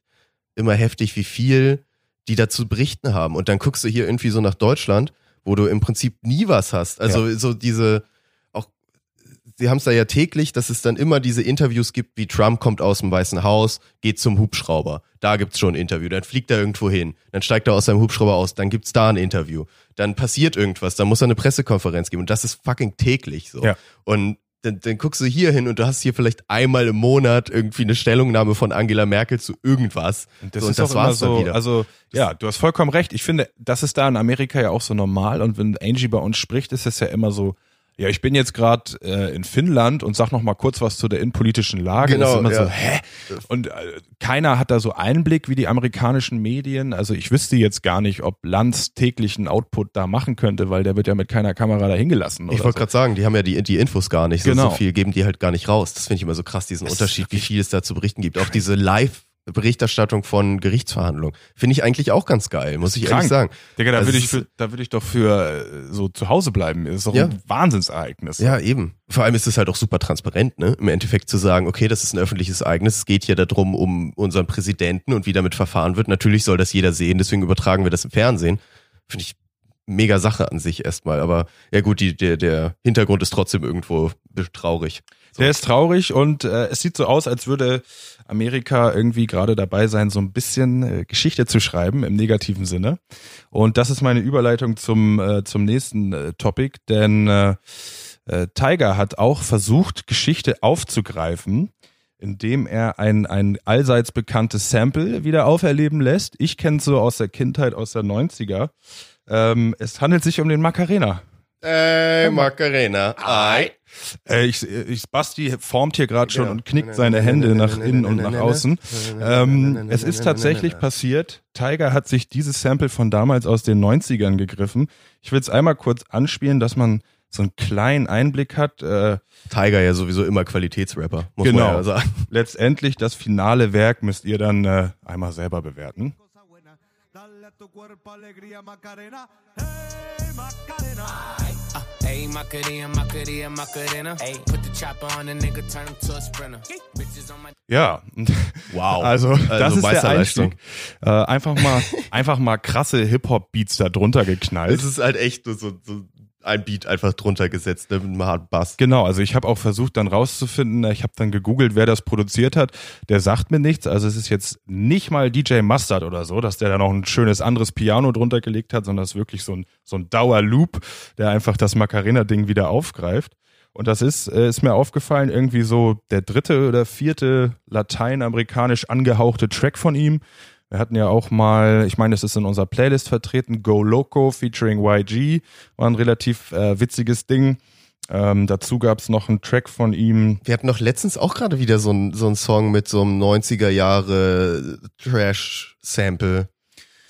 immer heftig, wie viel die dazu berichten haben. Und dann guckst du hier irgendwie so nach Deutschland, wo du im Prinzip nie was hast. Also so diese, auch, sie haben es da ja täglich, dass es dann immer diese Interviews gibt, wie Trump kommt aus dem Weißen Haus, geht zum Hubschrauber. Da gibt's schon ein Interview. Dann fliegt er irgendwo hin. Dann steigt er aus seinem Hubschrauber aus. Dann gibt's da ein Interview. Dann passiert irgendwas. Dann muss er eine Pressekonferenz geben. Und das ist fucking täglich so. Ja. Und dann, dann guckst du hier hin und du hast hier vielleicht einmal im Monat irgendwie eine Stellungnahme von Angela Merkel zu irgendwas. Und das so, ist und auch immer so, dann wieder. also ja, du hast vollkommen recht. Ich finde, das ist da in Amerika ja auch so normal und wenn Angie bei uns spricht, ist es ja immer so, ja, ich bin jetzt gerade äh, in Finnland und sag noch mal kurz was zu der innenpolitischen Lage. Genau, das ja. so, hä? Und äh, keiner hat da so Einblick wie die amerikanischen Medien. Also ich wüsste jetzt gar nicht, ob Lanz täglichen Output da machen könnte, weil der wird ja mit keiner Kamera dahin gelassen. Ich wollte so. gerade sagen, die haben ja die, die Infos gar nicht. So, Genau. so viel geben die halt gar nicht raus. Das finde ich immer so krass, diesen Es ist Unterschied, wie viel es da zu berichten gibt. Auch diese Live-Berichterstattung von Gerichtsverhandlungen. Finde ich eigentlich auch ganz geil, muss ich Krank. ehrlich sagen. Digga, da Also würde ich, für, da würde ich doch für äh, so zu Hause bleiben. Das ist doch Ja. ein Wahnsinnsereignis. Ja, eben. Vor allem ist es halt auch super transparent, ne? Im Endeffekt zu sagen, okay, das ist ein öffentliches Ereignis. Es geht hier darum, um unseren Präsidenten und wie damit verfahren wird. Natürlich soll das jeder sehen, deswegen übertragen wir das im Fernsehen. Finde ich mega Sache an sich erstmal. Aber ja gut, die, der, der Hintergrund ist trotzdem irgendwo traurig. So. Der ist traurig und äh, es sieht so aus, als würde Amerika irgendwie gerade dabei sein, so ein bisschen äh, Geschichte zu schreiben im negativen Sinne. Und das ist meine Überleitung zum, äh, zum nächsten äh, Topic, denn äh, äh, Tiger hat auch versucht, Geschichte aufzugreifen, indem er ein, ein allseits bekanntes Sample wieder auferleben lässt. Ich kenne es so aus der Kindheit, aus der 90er. Ähm, es handelt sich um den Macarena. Ey, Macarena. Ei. Äh, ich, ich, Basti formt hier gerade schon Genau. und knickt seine Hände nach innen und nach außen. Ähm, es ist tatsächlich passiert. Tiger hat sich dieses Sample von damals aus den 90ern gegriffen. Ich will es einmal kurz anspielen, dass man so einen kleinen Einblick hat. Äh, Tiger ja sowieso immer Qualitätsrapper, muss Genau. man ja sagen. letztendlich das finale Werk müsst ihr dann äh, einmal selber bewerten. Dale a tu cuerpo alegría, Macarena. Hey, Macarena. Uh, Ayy, Macarena, Macarena, Macarena. Ayy, put the chopper on a nigga, turn him to a sprinter. Bitches on my Ja, Wow. also das ist der. Einstieg. Äh, einfach mal, einfach mal krasse Hip-Hop-Beats da drunter geknallt. Es ist halt echt nur so, so ein Beat einfach drunter gesetzt, ne, mit einem harten Bass. Genau, also ich habe auch versucht dann rauszufinden, ich habe dann gegoogelt, wer das produziert hat. Der sagt mir nichts, also es ist jetzt nicht mal DJ Mustard oder so, dass der da noch ein schönes anderes Piano drunter gelegt hat, sondern es ist wirklich so ein, so ein Dauerloop, der einfach das Macarena-Ding wieder aufgreift. Und das ist, äh, ist mir aufgefallen, irgendwie so der dritte oder vierte lateinamerikanisch angehauchte Track von ihm. Wir hatten ja auch mal, ich meine, das ist in unserer Playlist vertreten, Go Loco featuring YG, war ein relativ äh, witziges Ding. Ähm, dazu gab's noch einen Track von ihm. Wir hatten doch letztens auch gerade wieder so ein so ein Song mit so einem 90er Jahre Trash-Sample.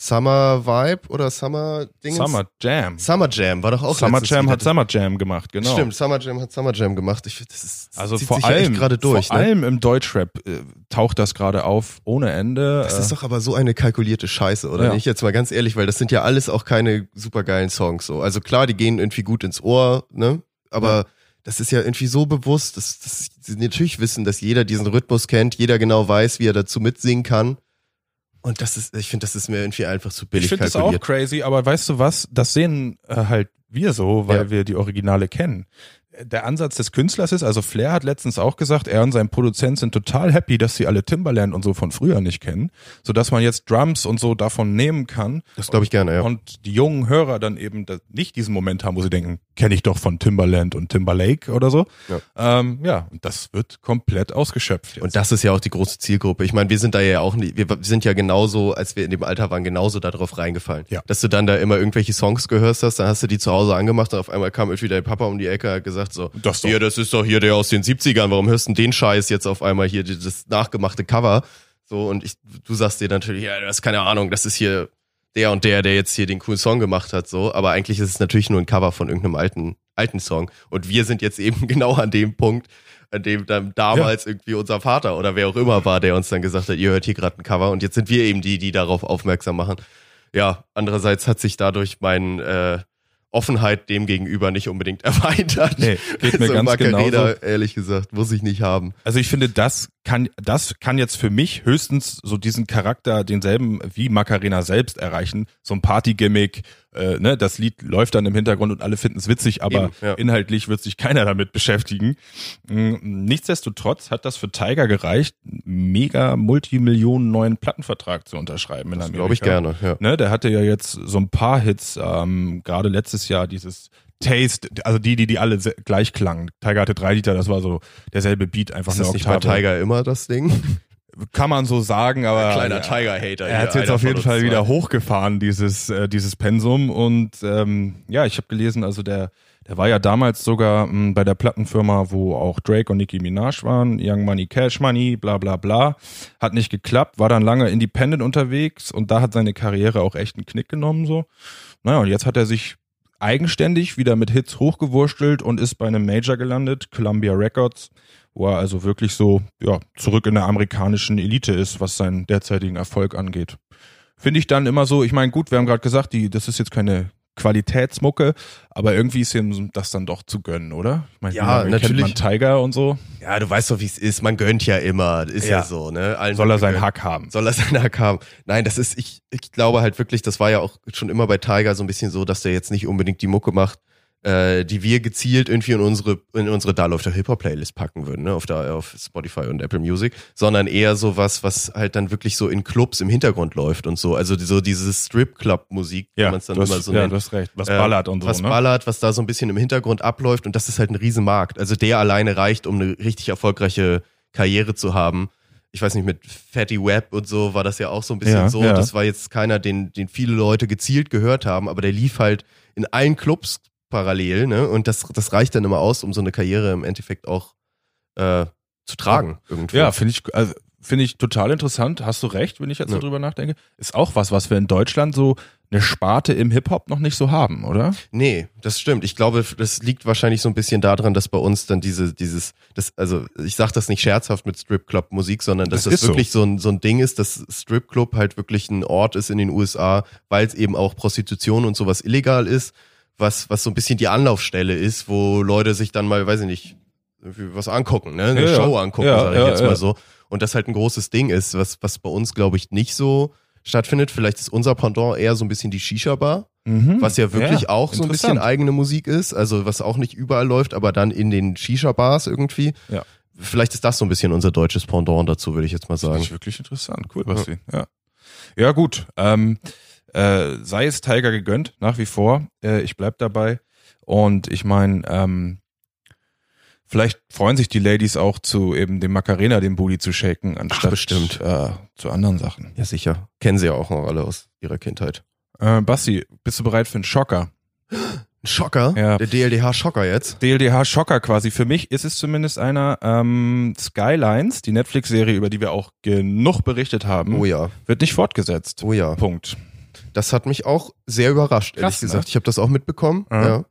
Summer Vibe oder Summer Ding? Summer Jam. Summer Jam war doch auch Summer Jam hat Summer Jam gemacht, genau. Stimmt, Summer Jam hat Summer Jam gemacht. Ich, das ist, das Also vor ja allem, gerade durch. vor ne? allem im Deutschrap äh, taucht das gerade auf ohne Ende. Das Äh, ist doch aber so eine kalkulierte Scheiße, oder Ja. nicht? Jetzt mal ganz ehrlich, weil das sind ja alles auch keine supergeilen Songs so. Also klar, die gehen irgendwie gut ins Ohr, ne? Aber das ist ja irgendwie so bewusst, dass, dass sie natürlich wissen, dass jeder diesen Rhythmus kennt, jeder genau weiß, wie er dazu mitsingen kann. Und das ist, ich finde, das ist mir irgendwie einfach zu billig ich finde das auch crazy, aber weißt du was? Das sehen äh, halt wir so, weil Ja. wir die Originale kennen. Der Ansatz des Künstlers ist, also Flair hat letztens auch gesagt, er und sein Produzent sind total happy, dass sie alle Timbaland und so von früher nicht kennen, sodass man jetzt Drums und so davon nehmen kann Das glaube ich gerne, ja. und die jungen Hörer dann eben nicht diesen Moment haben, wo sie denken, kenne ich doch von Timbaland und Timberlake oder so. Ja. Ähm, ja, und das wird komplett ausgeschöpft jetzt. Und das ist ja auch die große Zielgruppe. Ich meine, wir sind da ja auch nicht, wir sind ja genauso, als wir in dem Alter waren, genauso darauf reingefallen. Ja. Dass du dann da immer irgendwelche Songs gehört hast, dann hast du die zu Hause angemacht und auf einmal kam irgendwie dein Papa um die Ecke und hat gesagt so, Das hier, das ist doch hier der aus den 70ern, warum hörst du denn den Scheiß jetzt auf einmal hier, das nachgemachte Cover? So, und ich, du sagst dir natürlich, ja, das ist keine Ahnung, das ist hier der und der, der jetzt hier den coolen Song gemacht hat, so. Aber eigentlich ist es natürlich nur ein Cover von irgendeinem alten, alten Song. Und wir sind jetzt eben genau an dem Punkt, an dem dann damals irgendwie unser Vater oder wer auch immer war, der uns dann gesagt hat, ihr hört hier gerade ein Cover und jetzt sind wir eben die, die darauf aufmerksam machen. Ja, andererseits hat sich dadurch mein äh, Offenheit dem gegenüber nicht unbedingt erweitert. Nee, geht mir so ganz Macarena, genauso. ehrlich gesagt, muss ich nicht haben. Also ich finde, das kann, das kann jetzt für mich höchstens so diesen Charakter, denselben wie Macarena selbst erreichen. So ein Party-Gimmick, äh, ne, das Lied läuft dann im Hintergrund und alle finden es witzig, aber Eben, ja. inhaltlich wird sich keiner damit beschäftigen. Mm, Nichtsdestotrotz hat das für Tiger gereicht, einen mega Multimillionen neuen Plattenvertrag zu unterschreiben in Das Amerika. glaube ich gerne, ja. Ne, der hatte ja jetzt so ein paar Hits, ähm, gerade letztes Jahr dieses Taste, also die, die, die alle gleich klangen. Tiger hatte drei Liter, das war so derselbe Beat, einfach Ist eine das nicht bei Oktave. Tiger immer das Ding? Kann man so sagen, aber Kleiner ja, Tiger-Hater. er hat jetzt auf jeden Fall zwei. wieder hochgefahren, dieses, äh, dieses Pensum. Und ähm, ja, ich habe gelesen, also der, der war ja damals sogar mh, bei der Plattenfirma, wo auch Drake und Nicki Minaj waren, Young Money, Cash Money, bla bla bla. Hat nicht geklappt, war dann lange independent unterwegs und da hat seine Karriere auch echt einen Knick genommen so. Naja, und jetzt hat er sich eigenständig wieder mit Hits hochgewurstelt und ist bei einem Major gelandet, Columbia Records, wo er also wirklich so ja, zurück in der amerikanischen Elite ist, was seinen derzeitigen Erfolg angeht. Finde ich dann immer so, ich meine, gut, wir haben gerade gesagt, die, das ist jetzt keine Qualitätsmucke, aber irgendwie ist ihm das dann doch zu gönnen, oder? Ich meine, Ja, lange natürlich. Kennt man Tiger und so. Ja, du weißt doch, wie es ist. Man gönnt ja immer. Ist ja, Ja. so, ne? Allen Soll er seinen. Hack haben? Soll er seinen Hack haben? Nein, das ist, ich, ich glaube halt wirklich, das war ja auch schon immer bei Tiger so ein bisschen so, dass der jetzt nicht unbedingt die Mucke macht, äh, die wir gezielt irgendwie in unsere, in unsere Da läuft der Hip-Hop-Playlist packen würden, ne? Auf der, auf Spotify und Apple Music, sondern eher so was, was halt dann wirklich so in Clubs im Hintergrund läuft und so. Also so diese Strip-Club-Musik, Ja, man es dann du hast, immer so ja nennt. du hast recht. Was Äh, ballert und so, was ne? ballert, was da so ein bisschen im Hintergrund abläuft und das ist halt ein Riesenmarkt. Also der alleine reicht, um eine richtig erfolgreiche Karriere zu haben. Ich weiß nicht, mit Fatty Web und so war das ja auch so ein bisschen Ja, so. ja. Das war jetzt keiner, den, den viele Leute gezielt gehört haben, aber der lief halt in allen Clubs parallel, ne? Und das, das reicht dann immer aus, um so eine Karriere im Endeffekt auch äh, zu tragen. Irgendwie. Ja, finde ich, also, finde ich total interessant. Hast du recht, wenn ich jetzt Ja. so drüber nachdenke. Ist auch was, was wir in Deutschland so eine Sparte im Hip-Hop noch nicht so haben, oder? Nee, das stimmt. Ich glaube, das liegt wahrscheinlich so ein bisschen daran, dass bei uns dann diese, dieses, das, also ich sage das nicht scherzhaft mit Stripclub-Musik, sondern dass Das das, ist so. wirklich so. ein, so ein Ding ist, dass Stripclub halt wirklich ein Ort ist in den USA, weil es eben auch Prostitution und sowas illegal ist, was, was so ein bisschen die Anlaufstelle ist, wo Leute sich dann mal, weiß ich nicht, irgendwie was angucken, ne? Eine Ja. Show angucken, Ja, sage ich ja, jetzt mal so. Und das halt ein großes Ding ist, was, was bei uns, glaube ich, nicht so stattfindet. Vielleicht ist unser Pendant eher so ein bisschen die Shisha-Bar Mhm. was ja wirklich auch so ein bisschen eigene Musik ist, also was auch nicht überall läuft, aber dann in den Shisha-Bars irgendwie. Ja. Vielleicht ist das so ein bisschen unser deutsches Pendant dazu, würde ich jetzt mal Finde sagen. ich wirklich interessant. Cool, Basti. Ja, ja gut. Ähm, äh, sei es Tiger gegönnt, nach wie vor. Äh, ich bleib dabei. Und ich meine, ähm, vielleicht freuen sich die Ladies auch zu eben dem Macarena, dem Booty zu shaken, anstatt bestimmt. Äh, zu anderen Sachen. Ja, sicher. Kennen sie ja auch noch alle aus ihrer Kindheit. Äh, Basti, bist du bereit für einen Schocker? Ein Schocker? Ja. Der DLDH-Schocker jetzt? DLDH-Schocker quasi. Für mich ist es zumindest einer ähm, Skylines, die Netflix-Serie, über die wir auch genug berichtet haben, Oh ja. wird nicht fortgesetzt. Oh ja. Punkt. Das hat mich auch sehr überrascht, ehrlich Krass, ne? gesagt. Ich habe das auch mitbekommen. Ja. Ja.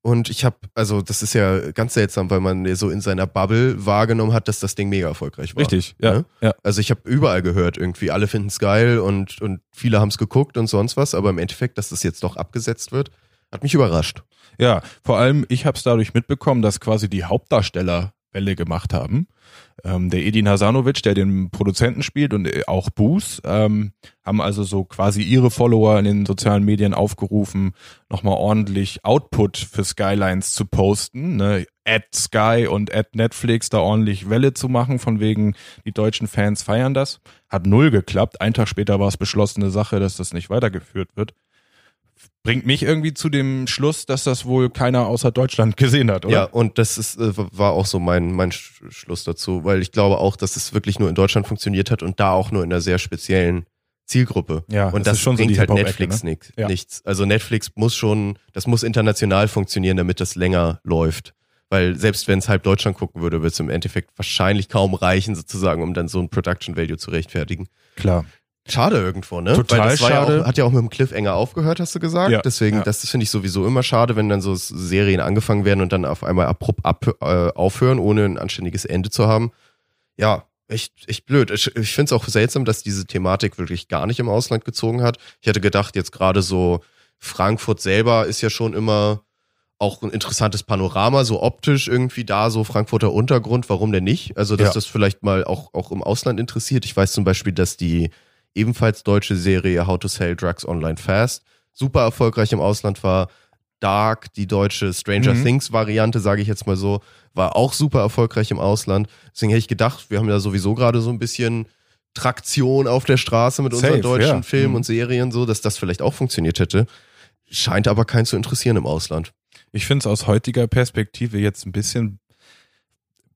Und ich habe, also das ist ja ganz seltsam, weil man so in seiner Bubble wahrgenommen hat, dass das Ding mega erfolgreich war. Richtig, ja. Ne? ja. Also ich habe überall gehört, irgendwie alle finden es geil und, und viele haben es geguckt und sonst was, aber im Endeffekt, dass das jetzt doch abgesetzt wird, hat mich überrascht. Ja, vor allem ich habe es dadurch mitbekommen, dass quasi die Hauptdarsteller Welle gemacht haben. Ähm, der Edin Hasanovic, der den Produzenten spielt und äh, auch Boos, ähm, haben also so quasi ihre Follower in den sozialen Medien aufgerufen, nochmal ordentlich Output für Skylines zu posten, ne? Ad Sky und Ad Netflix da ordentlich Welle zu machen, von wegen die deutschen Fans feiern das. Hat null geklappt. Ein Tag später war es beschlossene Sache, dass das nicht weitergeführt wird bringt mich irgendwie zu dem Schluss, dass das wohl keiner außer Deutschland gesehen hat, oder? Ja, und das ist, äh, war auch so mein, mein Sch- Schluss dazu, weil ich glaube auch, dass es wirklich nur in Deutschland funktioniert hat und da auch nur in einer sehr speziellen Zielgruppe. Ja, und das das, ist schon so bringt die halt Netflix ne? nix, Ja. nichts. Also Netflix muss schon, das muss international funktionieren, damit das länger läuft. Weil selbst wenn es halb Deutschland gucken würde, wird es im Endeffekt wahrscheinlich kaum reichen, sozusagen, um dann so ein Production Value zu rechtfertigen. Klar. Schade irgendwo, ne? Total Weil das war Ja schade. auch, hat ja auch mit dem Cliffhanger aufgehört, hast du gesagt. Ja, Deswegen, ja. das finde ich sowieso immer schade, wenn dann so Serien angefangen werden und dann auf einmal abrupt ab, äh, aufhören, ohne ein anständiges Ende zu haben. Ja, echt, echt blöd. Ich, ich finde es auch seltsam, dass diese Thematik wirklich gar nicht im Ausland gezogen hat. Ich hätte gedacht, jetzt gerade so Frankfurt selber ist ja schon immer auch ein interessantes Panorama, so optisch irgendwie da, so Frankfurter Untergrund, warum denn nicht? Also, dass Ja. das vielleicht mal auch, auch im Ausland interessiert. Ich weiß zum Beispiel, dass die ebenfalls deutsche Serie How to Sell Drugs Online Fast super erfolgreich im Ausland war. Dark, die deutsche Stranger Mhm. Things Variante, sage ich jetzt mal so, war auch super erfolgreich im Ausland. Deswegen hätte ich gedacht, wir haben ja sowieso gerade so ein bisschen Traktion auf der Straße mit unseren Safe, deutschen ja. Filmen Mhm. und Serien, so, dass das vielleicht auch funktioniert hätte. Scheint aber keinen zu interessieren im Ausland. Ich finde es aus heutiger Perspektive jetzt ein bisschen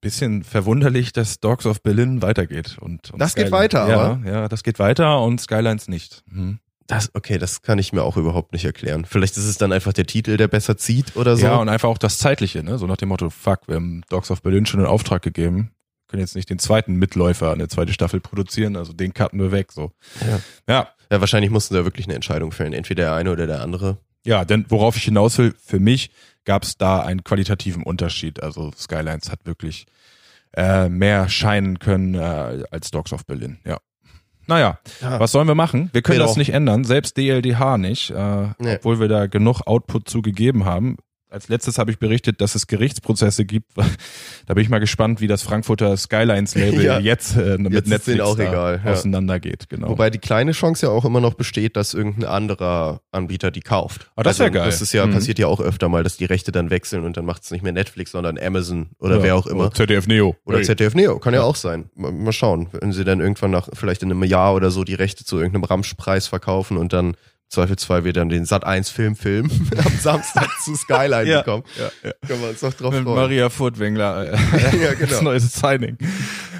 bisschen verwunderlich, dass Dogs of Berlin weitergeht. Und, und Das geht Skyline- weiter, ja, aber? Ja, das geht weiter und Skylines nicht. Mhm. Das, okay, das kann ich mir auch überhaupt nicht erklären. Vielleicht ist es dann einfach der Titel, der besser zieht oder so. Ja, und einfach auch das Zeitliche, ne? So nach dem Motto, fuck, wir haben Dogs of Berlin schon in Auftrag gegeben, können jetzt nicht den zweiten Mitläufer, eine zweite Staffel produzieren, also den cutten wir weg, so. Ja. Ja, ja, wahrscheinlich mussten sie ja wirklich eine Entscheidung fällen. Entweder der eine oder der andere. Ja, denn worauf ich hinaus will, für mich gab es da einen qualitativen Unterschied. Also Skylines hat wirklich äh, mehr scheinen können äh, als Dogs of Berlin. Ja. Naja, Ja. was sollen wir machen? Wir können Geht das auch. nicht ändern, selbst DLDH nicht, äh, Nee. obwohl wir da genug Output zugegeben haben. Als letztes habe ich berichtet, dass es Gerichtsprozesse gibt. Da bin ich mal gespannt, wie das Frankfurter Skylines Label Ja. jetzt äh, mit Jetzt Netflix auch egal, ja. auseinandergeht. Genau. Wobei die kleine Chance ja auch immer noch besteht, dass irgendein anderer Anbieter die kauft. Ah, das wär geil. Das ist ja, Mhm. passiert ja auch öfter mal, dass die Rechte dann wechseln und dann macht es nicht mehr Netflix, sondern Amazon oder Ja, wer auch immer. Oder ZDF Neo. Oder Hey. ZDF Neo, kann ja, auch sein. Mal, mal schauen, wenn sie dann irgendwann nach, vielleicht in einem Jahr oder so die Rechte zu irgendeinem Ramschpreis verkaufen und dann im Zweifelsfall wir dann den Sat 1 Film filmen am Samstag zu Skyline Ja, bekommen. ja, ja. Können wir uns doch drauf Mit freuen. Maria Furtwängler. Äh, Ja, genau. Das neue Signing.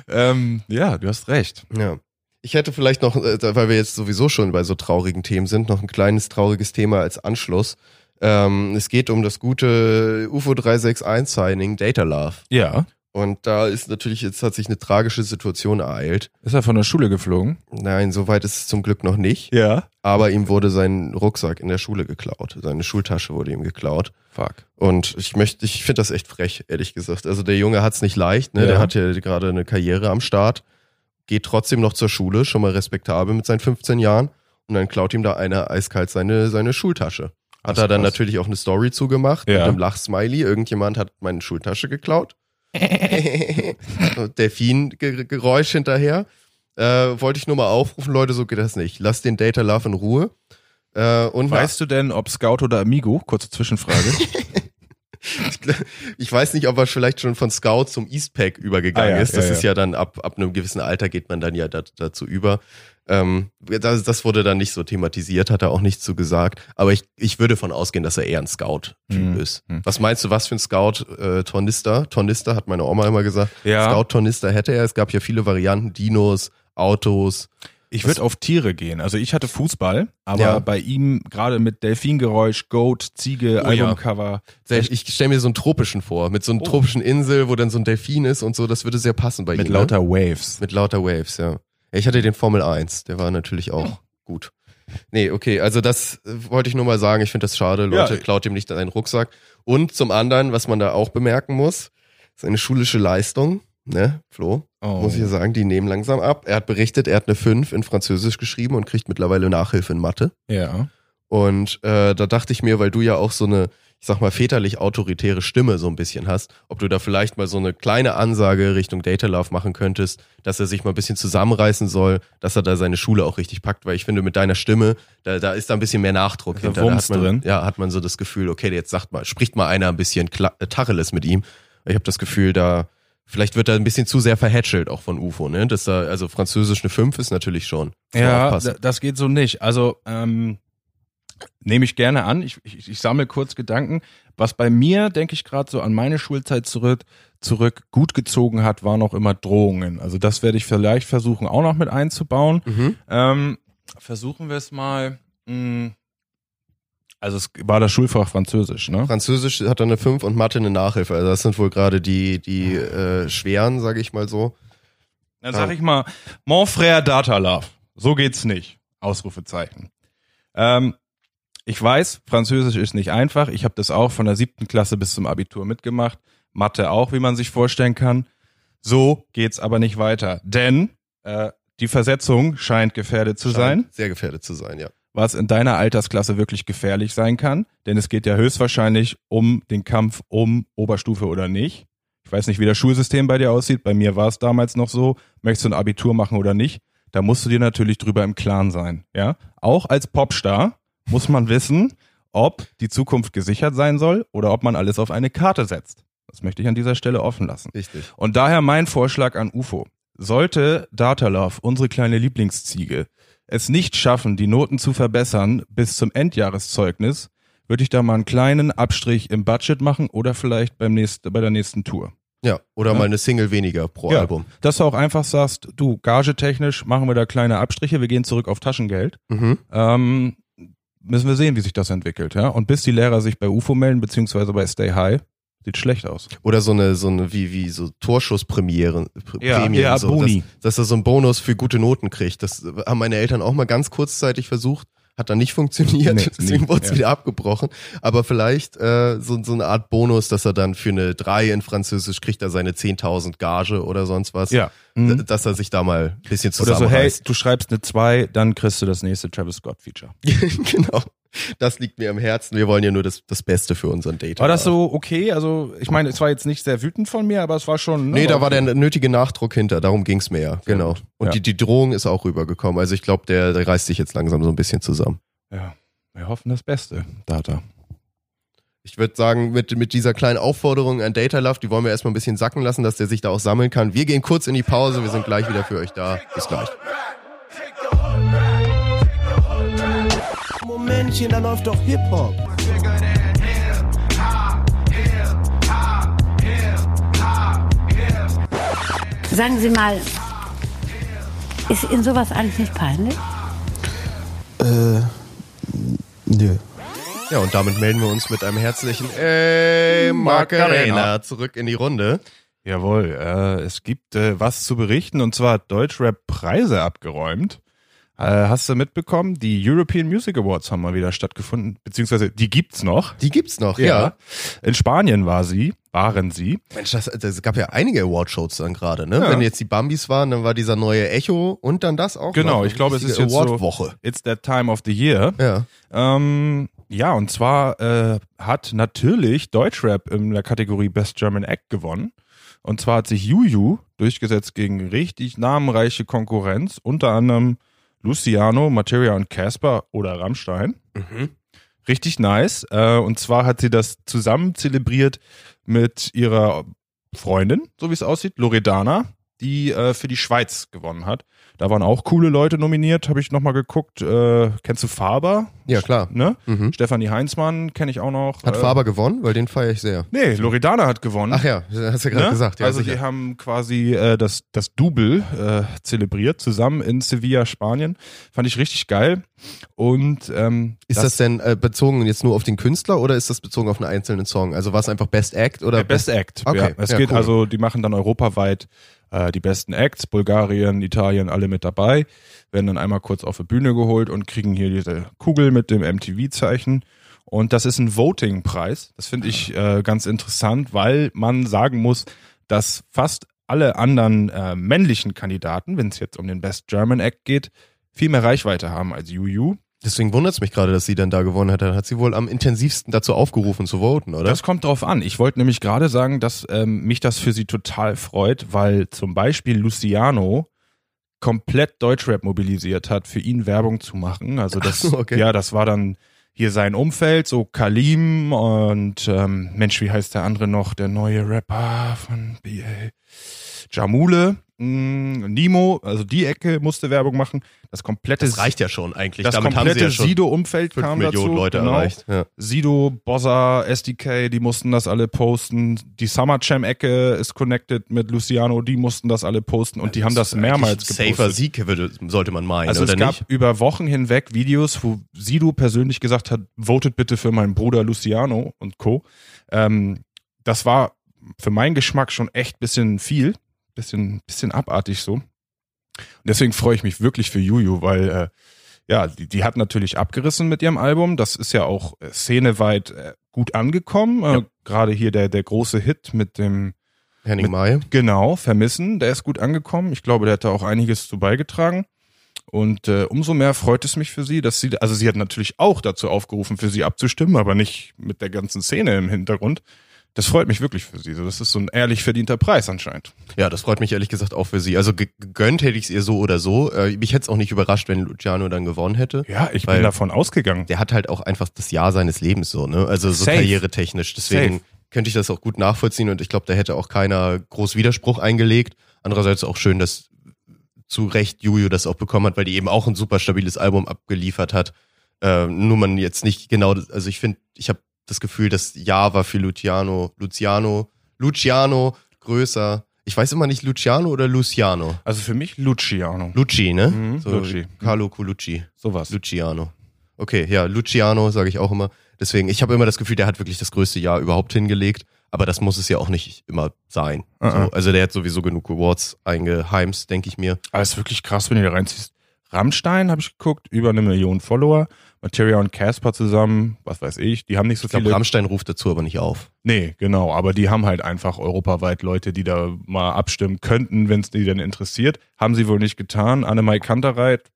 Ähm, ja, du hast recht. Ja. Ich hätte vielleicht noch, äh, weil wir jetzt sowieso schon bei so traurigen Themen sind, noch ein kleines trauriges Thema als Anschluss. Ähm, es geht um das gute UFO 361 Signing Data Love. Ja. Und da ist natürlich, jetzt hat sich eine tragische Situation ereilt. Ist er von der Schule geflogen? Nein, soweit ist es zum Glück noch nicht. Ja. Aber ihm wurde sein Rucksack in der Schule geklaut. Seine Schultasche wurde ihm geklaut. Fuck. Und ich möchte, ich finde das echt frech, ehrlich gesagt. Also der Junge hat's nicht leicht, ne? Ja. Der hat ja gerade eine Karriere am Start, geht trotzdem noch zur Schule, schon mal respektabel mit seinen 15 Jahren. Und dann klaut ihm da einer eiskalt seine, seine Schultasche. Hat Ach, er dann krass. natürlich auch eine Story zugemacht Ja. mit einem Lachsmiley. Irgendjemand hat meine Schultasche geklaut. Delfin-Geräusch hinterher. Äh, wollte ich nur mal aufrufen, Leute, so geht das nicht. Lass den Data Love in Ruhe. Äh, und Weißt du denn, ob Scout oder Amigo? Kurze Zwischenfrage. Ich, weiß nicht, ob er vielleicht schon von Scout zum Eastpack übergegangen Ah ja, ist. Das ja, ist ja dann ab, ab einem gewissen Alter geht man dann ja da, dazu über. Ähm, das, das wurde dann nicht so thematisiert, hat er auch nicht zu gesagt. Aber ich, ich würde von ausgehen, dass er eher ein Scout-Typ Hm, ist. hm. Was meinst du, was für ein Scout äh, Tornister? Tornister hat meine Oma immer gesagt. Ja. Scout Tornister hätte er. Es gab ja viele Varianten, Dinos, Autos. Ich würde auf Tiere gehen. Also ich hatte Fußball, aber Ja. bei ihm gerade mit Delfingeräusch, Goat, Ziege, Oh ja. Albumcover. Sehr- Ich stelle mir so einen tropischen vor, mit so einer Oh. tropischen Insel, wo dann so ein Delfin ist und so, das würde sehr passen bei Mit ihm. lauter Waves. Ne? Mit lauter Waves, ja. Ich hatte den Formel 1, der war natürlich auch Oh. gut. Nee, okay, also das äh, wollte ich nur mal sagen. Ich finde das schade, Leute, Ja. klaut ihm nicht einen Rucksack. Und zum anderen, was man da auch bemerken muss, seine schulische Leistung, ne, Flo, Oh. muss ich ja sagen, die nehmen langsam ab. Er hat berichtet, er hat eine 5 in Französisch geschrieben und kriegt mittlerweile Nachhilfe in Mathe. Ja. Und äh, da dachte ich mir, weil du ja auch so eine, ich sag mal, väterlich autoritäre Stimme so ein bisschen hast, ob du da vielleicht mal so eine kleine Ansage Richtung Data Love machen könntest, dass er sich mal ein bisschen zusammenreißen soll, dass er da seine Schule auch richtig packt, weil ich finde, mit deiner Stimme, da, da ist da ein bisschen mehr Nachdruck hinter. Da hat man, drin? Ja, hat man so das Gefühl, okay, jetzt sagt mal, spricht mal einer ein bisschen äh, Tacheles mit ihm. Ich habe das Gefühl, da vielleicht wird er ein bisschen zu sehr verhätschelt auch von UFO, ne? Dass da, also Französisch eine 5 ist natürlich schon. Ja, das geht so nicht. Also ähm, nehme ich gerne an. Ich, ich, ich sammle kurz Gedanken. Was bei mir, denke ich gerade so an meine Schulzeit zurück, zurück gut gezogen hat, waren auch immer Drohungen. Also das werde ich vielleicht versuchen auch noch mit einzubauen. Mhm. Ähm, versuchen wir es mal. Mh, also es war das Schulfach Französisch, ne? Französisch hat er eine 5 und Mathe eine Nachhilfe. Also das sind wohl gerade die, die äh, schweren, sage ich mal so. Dann sag ich mal, mon frère Data Love. So geht's nicht. Ausrufezeichen. Ähm, ich weiß, Französisch ist nicht einfach. Ich habe das auch von der siebten Klasse bis zum Abitur mitgemacht. Mathe auch, wie man sich vorstellen kann. So geht's aber nicht weiter. Denn äh, die Versetzung scheint gefährdet zu sein, Scheint Sehr gefährdet zu sein, ja. was in deiner Altersklasse wirklich gefährlich sein kann. Denn es geht ja höchstwahrscheinlich um den Kampf um Oberstufe oder nicht. Ich weiß nicht, wie das Schulsystem bei dir aussieht. Bei mir war es damals noch so. Möchtest du ein Abitur machen oder nicht? Da musst du dir natürlich drüber im Klaren sein. Ja, auch als Popstar muss man wissen, ob die Zukunft gesichert sein soll oder ob man alles auf eine Karte setzt. Das möchte ich an dieser Stelle offen lassen. Richtig. Und daher mein Vorschlag an UFO. Sollte Datalove, unsere kleine Lieblingsziege, es nicht schaffen, die Noten zu verbessern bis zum Endjahreszeugnis, würde ich da mal einen kleinen Abstrich im Budget machen oder vielleicht beim nächsten, bei der nächsten Tour. Ja, oder Ja. mal eine Single weniger pro Ja. Album. Dass du auch einfach sagst, du, gagetechnisch machen wir da kleine Abstriche, wir gehen zurück auf Taschengeld. Mhm. Ähm, müssen wir sehen, wie sich das entwickelt, ja. Und bis die Lehrer sich bei UFO melden, beziehungsweise bei Stay High, sieht schlecht aus. Oder so eine, so eine, wie, wie so Torschusspremieren, Pr- Ja, Prämien, ja, so, Boni. Dass, dass er so einen Bonus für gute Noten kriegt. Das haben meine Eltern auch mal ganz kurzzeitig versucht. Hat dann nicht funktioniert, Nee, deswegen nie, wurde es ja. wieder abgebrochen. Aber vielleicht äh, so, so eine Art Bonus, dass er dann für eine 3 in Französisch kriegt er seine 10.000 Gage oder sonst was. Ja. Mhm. Dass er sich da mal ein bisschen Oder so, hey, zusammenreißt. du schreibst eine 2, dann kriegst du das nächste Travis Scott Feature. genau. Das liegt mir am Herzen. Wir wollen ja nur das, das Beste für unseren Date. War das so okay? Also, ich meine, es war jetzt nicht sehr wütend von mir, aber es war schon. Ne, Nee, da war der nötige Nachdruck hinter, darum ging's mir ja, genau. gut. Und Ja. die, die Drohung ist auch rübergekommen. Also ich glaube, der, der reißt sich jetzt langsam so ein bisschen zusammen. Ja, wir hoffen das Beste, Data. Ich würde sagen, mit, mit dieser kleinen Aufforderung an Data Love, die wollen wir erstmal ein bisschen sacken lassen, dass der sich da auch sammeln kann. Wir gehen kurz in die Pause, wir sind gleich wieder für euch da. Bis gleich. Momentchen, da läuft doch Hip-Hop. Sagen Sie mal, ist Ihnen sowas eigentlich nicht peinlich? Äh, nö. Ja, und damit melden wir uns mit einem herzlichen Ey, Macarena zurück in die Runde. Jawohl, äh, es gibt äh, was zu berichten und zwar hat Deutschrap Preise abgeräumt. Äh, hast du mitbekommen? Die European Music Awards haben mal wieder stattgefunden, beziehungsweise die gibt's noch. Die gibt's noch, ja. In Spanien war sie, waren sie. Mensch, das, das gab ja einige Awardshows dann gerade, ne? Ja. Wenn jetzt die Bambis waren, dann war dieser neue Echo und dann das auch. Genau, ich glaube, es ist jetzt so- Award-Woche. It's that time of the year. Ja. Ähm, ja, und zwar äh, hat natürlich Deutschrap in der Kategorie Best German Act gewonnen. Und zwar hat sich Juju durchgesetzt gegen richtig namenreiche Konkurrenz, unter anderem Luciano, Materia und Casper oder Rammstein. Mhm. Richtig nice. Äh, und zwar hat sie das zusammen zelebriert mit ihrer Freundin, so wie es aussieht, Loredana, die äh, für die Schweiz gewonnen hat. Da waren auch coole Leute nominiert, habe ich nochmal geguckt. Äh, kennst du Faber? Ja, klar. Ne? Mhm. Stefanie Heinzmann kenne ich auch noch. Hat Äh, Faber gewonnen? Weil den feiere ich sehr. Nee, Loredana hat gewonnen. Ach ja, hast du ja gerade Ne? gesagt. Ja, also sicher. die haben quasi äh, das, das Double äh, zelebriert, zusammen in Sevilla, Spanien. Fand ich richtig geil. Und ähm, Ist das, denn äh, bezogen jetzt nur auf den Künstler oder ist das bezogen auf einen einzelnen Song? Also war es einfach Best Act oder der Best Act. Okay, Ja. Es ja, geht cool. also, die machen dann europaweit äh, die besten Acts, Bulgarien, Italien, alle mit dabei, werden dann einmal kurz auf die Bühne geholt und kriegen hier diese Kugel mit dem MTV-Zeichen. Und das ist ein Voting-Preis. Das finde ich äh, ganz interessant, weil man sagen muss, dass fast alle anderen äh, männlichen Kandidaten, wenn es jetzt um den Best German Act geht, viel mehr Reichweite haben als Juju. Deswegen wundert es mich gerade, dass sie dann da gewonnen hat. Dann hat sie wohl am intensivsten dazu aufgerufen zu voten, oder? Das kommt drauf an. Ich wollte nämlich gerade sagen, dass ähm, mich das für sie total freut, weil zum Beispiel Luciano komplett Deutschrap mobilisiert hat, für ihn Werbung zu machen. Also das, so, okay. ja, das war dann hier sein Umfeld, so Kalim und ähm, Mensch, wie heißt der andere noch, der neue Rapper von BA? Jamule, mh, Nimo, also die Ecke musste Werbung machen. Das komplette das reicht ja schon eigentlich. das Damit komplette ja Sido-Umfeld 5 kam Millionen dazu. Leute genau. erreicht. Ja. Sido, Bossa, SDK, die mussten das alle posten. Die Summer Jam Ecke ist connected mit Luciano, die mussten das alle posten und die haben das mehrmals gepostet. Safer Sieg würde, sollte man meinen, also es gab nicht? über Wochen hinweg Videos, wo Sido persönlich gesagt hat, votet bitte für meinen Bruder Luciano und Co. Ähm, das war für meinen Geschmack schon echt bisschen viel, bisschen, bisschen abartig so. Und deswegen freue ich mich wirklich für Juju, weil äh, ja, die, die hat natürlich abgerissen mit ihrem Album. Das ist ja auch äh, szeneweit äh, gut angekommen. Äh, Ja. Gerade hier der, der große Hit mit dem Henning May. Genau, Vermissen, der ist gut angekommen. Ich glaube, der hat da auch einiges zu beigetragen. Und äh, umso mehr freut es mich für sie, dass sie, also sie hat natürlich auch dazu aufgerufen, für sie abzustimmen, aber nicht mit der ganzen Szene im Hintergrund. Das freut mich wirklich für sie. Das ist so ein ehrlich verdienter Preis anscheinend. Ja, das freut mich ehrlich gesagt auch für sie. Also ge- gegönnt hätte ich es ihr so oder so. Äh, mich hätte es auch nicht überrascht, wenn Luciano dann gewonnen hätte. Ja, ich bin davon ausgegangen. Der hat halt auch einfach das Jahr seines Lebens so, ne? Also so Safe. karrieretechnisch. Deswegen Safe. könnte ich das auch gut nachvollziehen und ich glaube, da hätte auch keiner groß Widerspruch eingelegt. Andererseits auch schön, dass zu Recht Juju das auch bekommen hat, weil die eben auch ein super stabiles Album abgeliefert hat. Äh, nur man jetzt nicht genau, also ich finde, ich habe das Gefühl, das Jahr war für Luciano, Luciano, Luciano größer. Ich weiß immer nicht Luciano oder Luciano. Also für mich Luciano. Luci, ne? Mhm, so Lucci. Carlo Colucci. Sowas. Luciano. Okay, ja, Luciano sage ich auch immer. Deswegen, ich habe immer das Gefühl, der hat wirklich das größte Jahr überhaupt hingelegt. Aber das muss es ja auch nicht immer sein. Uh-uh. So, also der hat sowieso genug Awards eingeheimst, denke ich mir. Aber ist wirklich krass, wenn du da reinziehst. Rammstein habe ich geguckt, über eine Million Follower. Materia und Casper zusammen, was weiß ich, die haben nicht so Ich glaube, viele. Rammstein ruft dazu aber nicht auf. Nee, genau, aber die haben halt einfach europaweit Leute, die da mal abstimmen könnten, wenn es die denn interessiert. Haben sie wohl nicht getan. Annemai Kantereit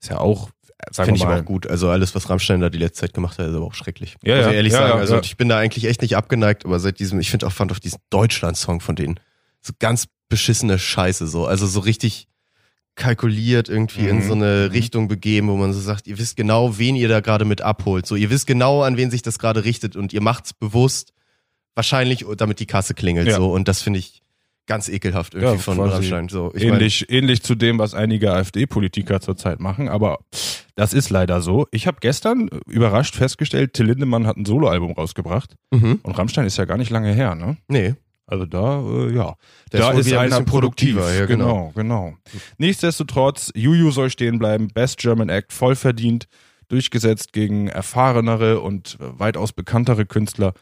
ist ja auch, Finde ich aber mal, auch gut. Also alles, was Rammstein da die letzte Zeit gemacht hat, ist aber auch schrecklich. Ja, Muss ich ehrlich Ja, sagen. ja, also ja. ich bin da eigentlich echt nicht abgeneigt, aber seit diesem, ich finde auch, fand auch diesen Deutschland-Song von denen so ganz beschissene Scheiße so. Also so richtig kalkuliert irgendwie in Mhm. so eine Richtung begeben, wo man so sagt, ihr wisst genau, wen ihr da gerade mit abholt. So, ihr wisst genau, an wen sich das gerade richtet und ihr macht's bewusst, wahrscheinlich, damit die Kasse klingelt. Ja. So und das finde ich ganz ekelhaft irgendwie Ja, von Rammstein. So, ich mein, ähnlich, ähnlich zu dem, was einige AfD-Politiker zurzeit machen, aber das ist leider so. Ich habe gestern äh, überrascht festgestellt, Till Lindemann hat ein Soloalbum rausgebracht mhm. und Rammstein ist ja gar nicht lange her, ne? nee, Also da, äh, ja, Der da ist ist ein einer bisschen produktiv. produktiver, ja, genau, genau. Nichtsdestotrotz, Juju soll stehen bleiben. Best German Act, voll verdient, durchgesetzt gegen erfahrenere und äh, weitaus bekanntere Künstler.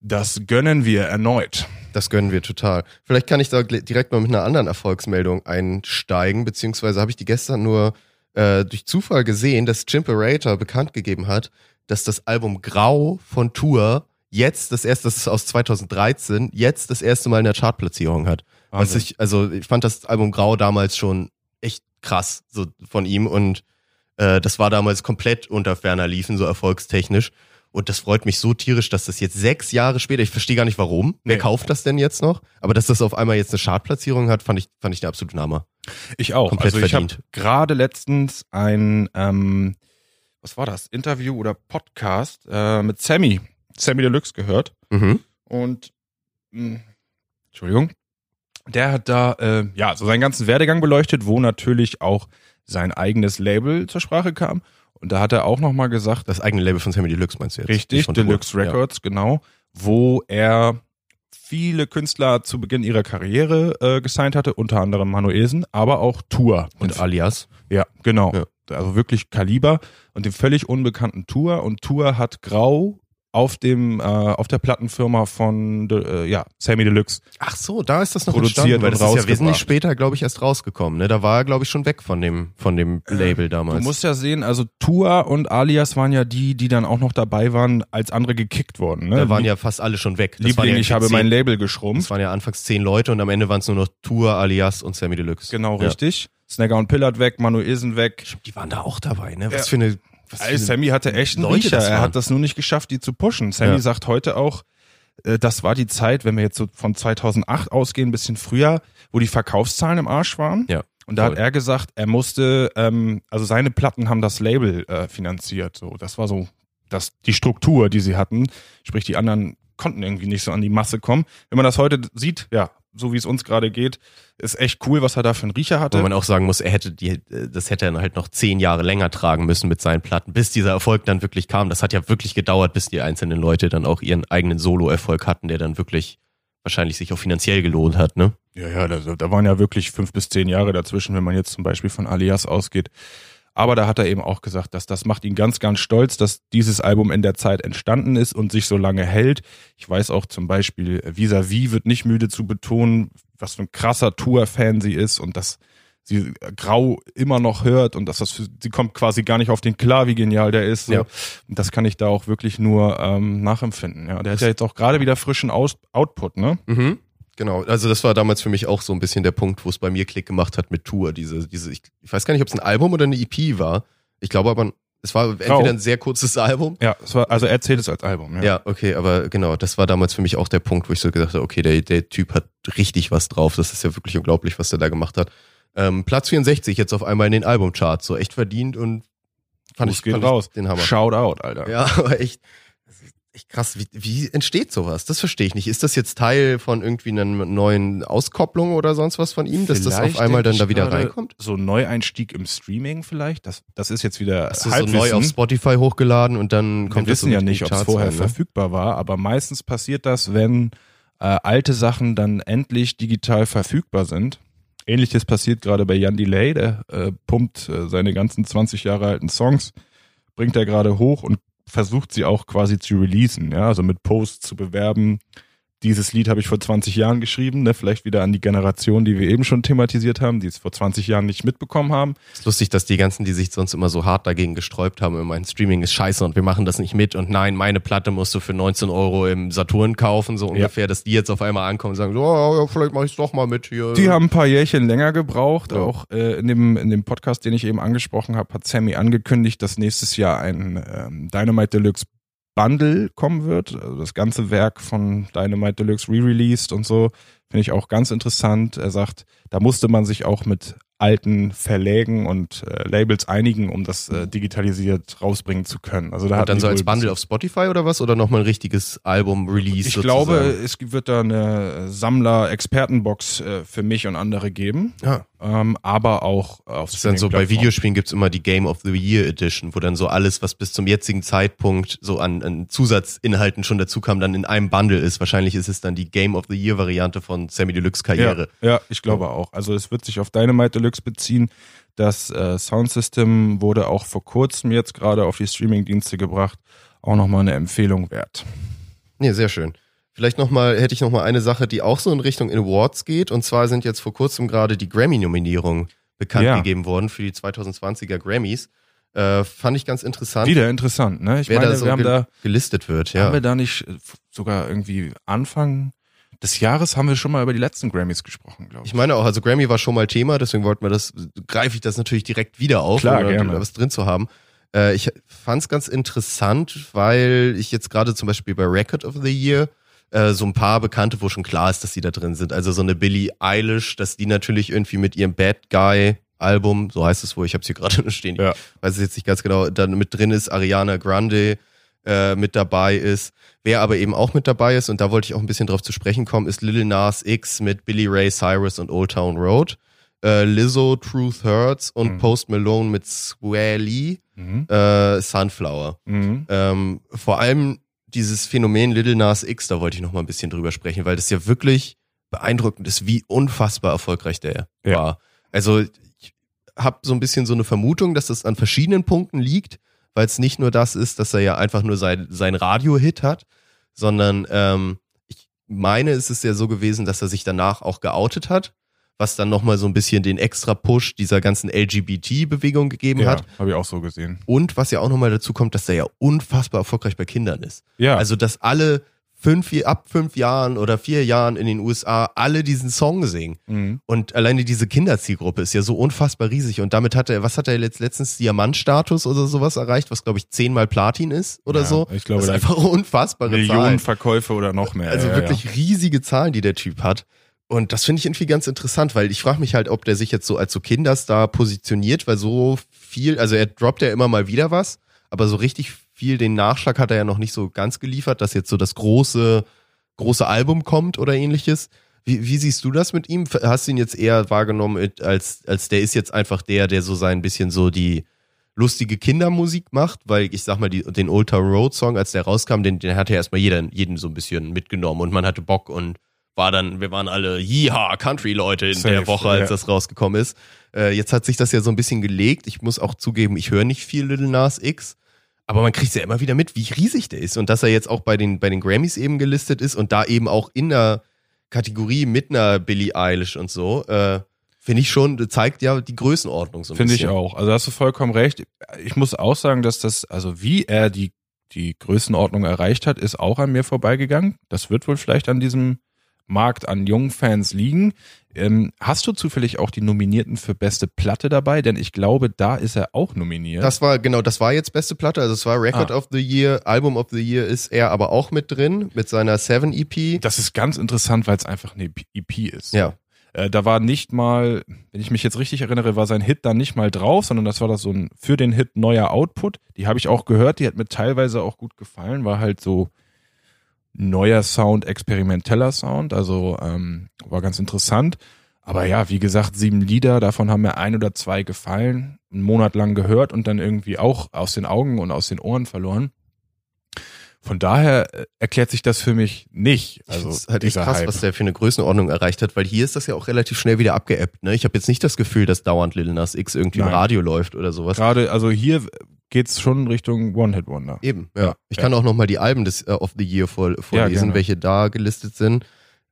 Das gönnen wir erneut. Das gönnen wir total. Vielleicht kann ich da direkt mal mit einer anderen Erfolgsmeldung einsteigen, beziehungsweise habe ich die gestern nur äh, durch Zufall gesehen, dass Chimperator bekannt gegeben hat, dass das Album Grau von Tour jetzt das erste, das ist aus 2013, jetzt das erste Mal in der Chartplatzierung hat. Was ich, also ich fand das Album Grau damals schon echt krass so von ihm und äh, das war damals komplett unter ferner liefen, so erfolgstechnisch. Und das freut mich so tierisch, dass das jetzt sechs Jahre später, ich verstehe gar nicht warum, wer Nee. kauft das denn jetzt noch? Aber dass das auf einmal jetzt eine Chartplatzierung hat, fand ich, fand ich der absolute Hammer. Ich auch. Komplett also ich habe gerade letztens ein, ähm, was war das, Interview oder Podcast äh, mit Sammy, Sammy Deluxe gehört. Mhm. Und, mh, Entschuldigung. Der hat da äh, ja so seinen ganzen Werdegang beleuchtet, wo natürlich auch sein eigenes Label zur Sprache kam. Und da hat er auch nochmal gesagt, Das eigene Label von Sammy Deluxe meinst du jetzt? Richtig. Deluxe Records, genau, wo er viele Künstler zu Beginn ihrer Karriere äh, gesigned hatte, unter anderem Manuelsen, aber auch Tour. Ja. Und alias. ja, genau. Ja. Also wirklich Kaliber und dem völlig unbekannten Tour. Und Tour hat Grau auf dem äh, auf der Plattenfirma von äh, ja Sammy Deluxe. Ach so, da ist das noch Produziert weil das ist ja wesentlich später, glaube ich, erst rausgekommen. Ne? Da war er, glaube ich, schon weg von dem, von dem Label damals. Du musst ja sehen, also Tour und Alias waren ja die, die dann auch noch dabei waren, als andere gekickt wurden. Ne? da waren ja fast alle schon weg. Das Liebling, ja ich habe zehn, mein Label geschrumpft. waren ja anfangs zehn Leute und am Ende waren es nur noch Tour, Alias und Sammy Deluxe. Genau, Ja. richtig. Snagger und Pillard weg, Manuelsen weg. Die waren da auch dabei, ne? Was Ja. für eine. Ey, Sammy hatte echt einen Leute Riecher. Er hat das nur nicht geschafft, die zu pushen. Sammy Ja. sagt heute auch, äh, das war die Zeit, wenn wir jetzt so von 2008 ausgehen, ein bisschen früher, wo die Verkaufszahlen im Arsch waren. Ja, Und da voll. hat er gesagt, er musste, ähm, also seine Platten haben das Label äh, finanziert. So, das war so das, die Struktur, die sie hatten. Sprich, die anderen konnten irgendwie nicht so an die Masse kommen. Wenn man das heute sieht, ja, so wie es uns gerade geht, ist echt cool, was er da für einen Riecher hatte. Wo man auch sagen muss, er hätte die, äh, das hätte er dann halt noch zehn Jahre länger tragen müssen mit seinen Platten, bis dieser Erfolg dann wirklich kam. Das hat ja wirklich gedauert, bis die einzelnen Leute dann auch ihren eigenen Solo-Erfolg hatten, der dann wirklich wahrscheinlich sich auch finanziell gelohnt hat, ne? Ja, ja, da, da waren ja wirklich fünf bis zehn Jahre dazwischen, wenn man jetzt zum Beispiel von Alias ausgeht. Aber da hat er eben auch gesagt, dass das macht ihn ganz, ganz stolz, dass dieses Album in der Zeit entstanden ist und sich so lange hält. Ich weiß auch zum Beispiel, Vis-a-vis wird nicht müde zu betonen, was für ein krasser Tour-Fan sie ist und dass sie Grau immer noch hört und dass das für, sie kommt quasi gar nicht auf den klar, wie genial der ist. So. Ja. Und das kann ich da auch wirklich nur ähm, nachempfinden. Ja, der hat ja jetzt auch gerade wieder frischen Aus Output, ne? Mhm. Genau, also das war damals für mich auch so ein bisschen der Punkt, wo es bei mir Klick gemacht hat mit Tour. Diese, diese, ich, ich weiß gar nicht, ob es ein Album oder eine EP war. Ich glaube aber, es war entweder Grau. ein sehr kurzes Album. Ja, es war, also er zählt es als Album. Ja. Ja, okay, aber genau, das war damals für mich auch der Punkt, wo ich so gedacht habe, okay, der, der Typ hat richtig was drauf. Das ist ja wirklich unglaublich, was der da gemacht hat. Ähm, Platz 64 jetzt auf einmal in den Albumcharts, so echt verdient und fand Gruß ich, geht fand raus. ich den Hammer. Shout out, Alter. Ja, aber echt, echt krass. Wie, wie entsteht sowas? Das verstehe ich nicht. Ist das jetzt Teil von irgendwie einer neuen Auskopplung oder sonst was von ihm, dass das Vielleicht auf einmal dann da ich wieder reinkommt? So ein Neueinstieg im Streaming vielleicht. Das, das ist jetzt wieder Hast du so Halbwissen. neu auf Spotify hochgeladen und dann Wir kommt das wissen ja nicht, ob es vorher ne? verfügbar war, aber meistens passiert das, wenn äh, alte Sachen dann endlich digital verfügbar sind. Ähnliches passiert gerade bei Jan Delay, der äh, pumpt äh, seine ganzen 20 Jahre alten Songs, bringt er gerade hoch und versucht sie auch quasi zu releasen, ja, also mit Posts zu bewerben. Dieses Lied habe ich vor 20 Jahren geschrieben, ne? vielleicht wieder an die Generation, die wir eben schon thematisiert haben, die es vor 20 Jahren nicht mitbekommen haben. ist lustig, dass die ganzen, die sich sonst immer so hart dagegen gesträubt haben, immer ein Streaming ist scheiße und wir machen das nicht mit und nein, meine Platte musst du für 19 Euro im Saturn kaufen, so ungefähr, dass die jetzt auf einmal ankommen und sagen, so, oh, ja, vielleicht mache ich doch mal mit hier. Die haben ein paar Jährchen länger gebraucht. Ja. Auch äh, in, dem, in dem Podcast, den ich eben angesprochen habe, hat Sammy angekündigt, dass nächstes Jahr ein ähm, Dynamite Deluxe Bundle kommen wird. Also das ganze Werk von Dynamite Deluxe re-released und so. Finde ich auch ganz interessant. Er sagt, da musste man sich auch mit alten Verlägen und äh, Labels einigen, um das äh, digitalisiert rausbringen zu können. Also da und dann so als Bundle auf Spotify oder was? Oder nochmal ein richtiges Album-Release? Ich sozusagen? glaube, es wird da eine Sammler-Expertenbox äh, für mich und andere geben. Ja. Ähm, aber auch auf Das ist dann so, bei. Videospielen gibt's immer die Game of the Year Edition, wo dann so alles, was bis zum jetzigen Zeitpunkt so an, an Zusatzinhalten schon dazu kam, dann in einem Bundle ist. Wahrscheinlich ist es dann die Game of the Year Variante von Sammy Deluxe Karriere. Ja, ja, ich glaube auch. Also es wird sich auf Dynamite Deluxe beziehen. Das äh, Soundsystem wurde auch vor kurzem jetzt gerade auf die Streaming-Dienste gebracht. Auch nochmal eine Empfehlung wert. Nee, sehr schön. Vielleicht noch mal, hätte ich noch mal eine Sache, die auch so in Richtung Awards geht. Und zwar sind jetzt vor kurzem gerade die Grammy-Nominierungen bekannt Ja. gegeben worden für die 2020er Grammys. Äh, fand ich ganz interessant, Wieder interessant, ne? Ich wer meine, da so wir haben gel da, gelistet wird. Ja. haben wir da nicht äh, sogar irgendwie Anfang des Jahres haben wir schon mal über die letzten Grammys gesprochen, glaube ich. Ich meine auch, also Grammy war schon mal Thema, deswegen wollten wir das, greife ich das natürlich direkt wieder auf, Klar, um da gerne. was drin zu haben. Äh, ich fand es ganz interessant, weil ich jetzt gerade zum Beispiel bei Record of the Year äh, so ein paar Bekannte, wo schon klar ist, dass die da drin sind. Also so eine Billie Eilish, dass die natürlich irgendwie mit ihrem Bad Guy Album, so heißt es wohl, ich habe es hier gerade stehen, Ja. ich weiß es jetzt nicht ganz genau, dann mit drin ist Ariana Grande, äh, mit dabei ist. Wer aber eben auch mit dabei ist, und da wollte ich auch ein bisschen drauf zu sprechen kommen, ist Lil Nas X mit Billy Ray Cyrus und Old Town Road. Äh, Lizzo, Truth Hurts und Mhm. Post Malone mit Swally, Mhm. äh, Sunflower. Mhm. Ähm, vor allem dieses Phänomen Little Nas X, da wollte ich noch mal ein bisschen drüber sprechen, weil das ja wirklich beeindruckend ist, wie unfassbar erfolgreich der Ja. war. Also ich habe so ein bisschen so eine Vermutung, dass das an verschiedenen Punkten liegt, weil es nicht nur das ist, dass er ja einfach nur sein, sein Radio-Hit hat, sondern ähm, ich meine, es ist ja so gewesen, dass er sich danach auch geoutet hat, was dann nochmal so ein bisschen den extra Push dieser ganzen LGBT-Bewegung gegeben Ja, hat. habe ich auch so gesehen. Und was ja auch nochmal dazu kommt, dass er ja unfassbar erfolgreich bei Kindern ist. Ja, Also, dass alle fünf, ab fünf Jahren oder vier Jahren in den USA alle diesen Song singen. mhm. Und alleine diese Kinderzielgruppe ist ja so unfassbar riesig. Und damit hat er, was hat er jetzt letztens Diamantstatus oder sowas erreicht, was glaube ich zehnmal Platin ist oder Ja, so. ich glaube, das da- ist einfach unfassbare Millionen Zahlen. Verkäufe oder noch mehr. Also ja, wirklich riesige Zahlen, die der Typ hat. Und das finde ich irgendwie ganz interessant, weil ich frage mich halt, ob der sich jetzt so als so Kinderstar positioniert, weil so viel, also er droppt ja immer mal wieder was, aber so richtig viel den Nachschlag hat er ja noch nicht so ganz geliefert, dass jetzt so das große, große Album kommt oder ähnliches. Wie, wie siehst du das mit ihm? Hast du ihn jetzt eher wahrgenommen als, als der ist jetzt einfach der, der so sein bisschen so die lustige Kindermusik macht, weil ich sag mal, die, den Town Road Song, als der rauskam, den, den hatte ja erstmal jeder, jeden so ein bisschen mitgenommen und man hatte Bock und war dann, wir waren alle Yeehaw, Country-Leute in Safe, der Woche, als ja. das rausgekommen ist. Äh, jetzt hat sich das ja so ein bisschen gelegt. Ich muss auch zugeben, ich höre nicht viel Little Nas X. Aber man kriegt ja immer wieder mit, wie riesig der ist und dass er jetzt auch bei den, bei den Grammys eben gelistet ist und da eben auch in der Kategorie mit einer Billie Eilish und so, äh, finde ich schon, zeigt ja die Größenordnung so ein Finde ich bisschen. auch. Also hast du vollkommen recht. Ich muss auch sagen, dass das, also wie er die, die Größenordnung erreicht hat, ist auch an mir vorbeigegangen. Das wird wohl vielleicht an diesem Markt an jungen Fans liegen. Ähm, hast du zufällig auch die Nominierten für beste Platte dabei? Denn ich glaube, da ist er auch nominiert. Das war, genau, das war jetzt beste Platte, also es war Record Ah. of the Year, Album of the Year ist er aber auch mit drin, mit seiner Seven E EP. das ist ganz interessant, weil es einfach eine EP ist. Ja, Äh, da war nicht mal, wenn ich mich jetzt richtig erinnere, war sein Hit da nicht mal drauf, sondern das war das so ein für den Hit neuer Output. Die habe ich auch gehört, die hat mir teilweise auch gut gefallen, war halt so neuer Sound, experimenteller Sound, also ähm, war ganz interessant. Aber ja, wie gesagt, sieben Lieder, davon haben mir ein oder zwei gefallen, einen Monat lang gehört und dann irgendwie auch aus den Augen und aus den Ohren verloren. Von daher äh, erklärt sich das für mich nicht. Also das ist halt echt krass, Hype. was der für eine Größenordnung erreicht hat, weil hier ist das ja auch relativ schnell wieder abgeebbt. Ne? Ich habe jetzt nicht das Gefühl, dass dauernd Lil Nas X irgendwie im Nein. Radio läuft oder sowas. Gerade, also hier geht's schon Richtung One-Hit-Wonder. Eben, ja. Ja, Ich ja. kann auch nochmal die Alben des äh, of the Year vor, vorlesen, gerne. welche da gelistet sind.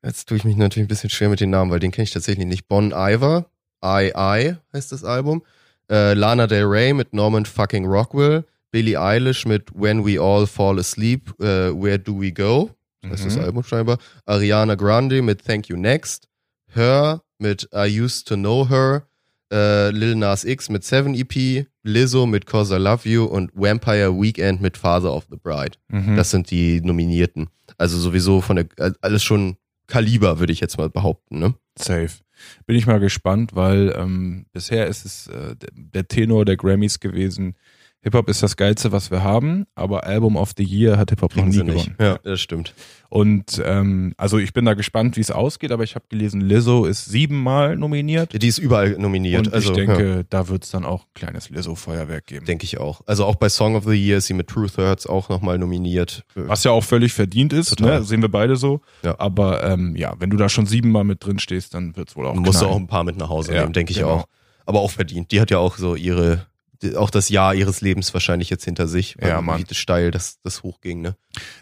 Jetzt tue ich mich natürlich ein bisschen schwer mit den Namen, weil den kenne ich tatsächlich nicht. Bon Iver, I I heißt das Album. Äh, Lana Del Rey mit Norman fucking Rockwell. Billie Eilish mit When We All Fall Asleep, äh, Where Do We Go? Das ist das Mhm. Album scheinbar. Ariana Grande mit Thank You Next. Her mit I Used to Know Her. Äh, Lil Nas X mit 7 EP. Lizzo mit Cause I Love You und Vampire Weekend mit Father of the Bride. Mhm. Das sind die Nominierten. Also sowieso von der, äh, alles schon Kaliber, würde ich jetzt mal behaupten, ne? Safe. Bin ich mal gespannt, weil ähm, bisher ist es äh, der Tenor der Grammys gewesen. Hip-Hop ist das Geilste, was wir haben, aber Album of the Year hat Hip-Hop noch nie gewonnen. Ja, das stimmt. Und ähm, also ich bin da gespannt, wie es ausgeht, aber ich habe gelesen, Lizzo ist siebenmal nominiert. Die ist überall nominiert. Und also, ich denke, ja, da wird es dann auch ein kleines Lizzo-Feuerwerk geben. denke ich auch. Also auch bei Song of the Year ist sie mit Truth Hurts auch nochmal nominiert. Was ja auch völlig verdient ist, Total. ne? sehen wir beide so. Ja. Aber ähm, ja, wenn du da schon siebenmal mit drin stehst, dann wird es wohl auch musst du knallen. auch ein paar mit nach Hause Ja, nehmen, denke ich genau. auch. Aber auch verdient. Die hat ja auch so ihre, auch das Jahr ihres Lebens wahrscheinlich jetzt hinter sich. Ja, weil Mann. Wie steil das, das hochging, ne?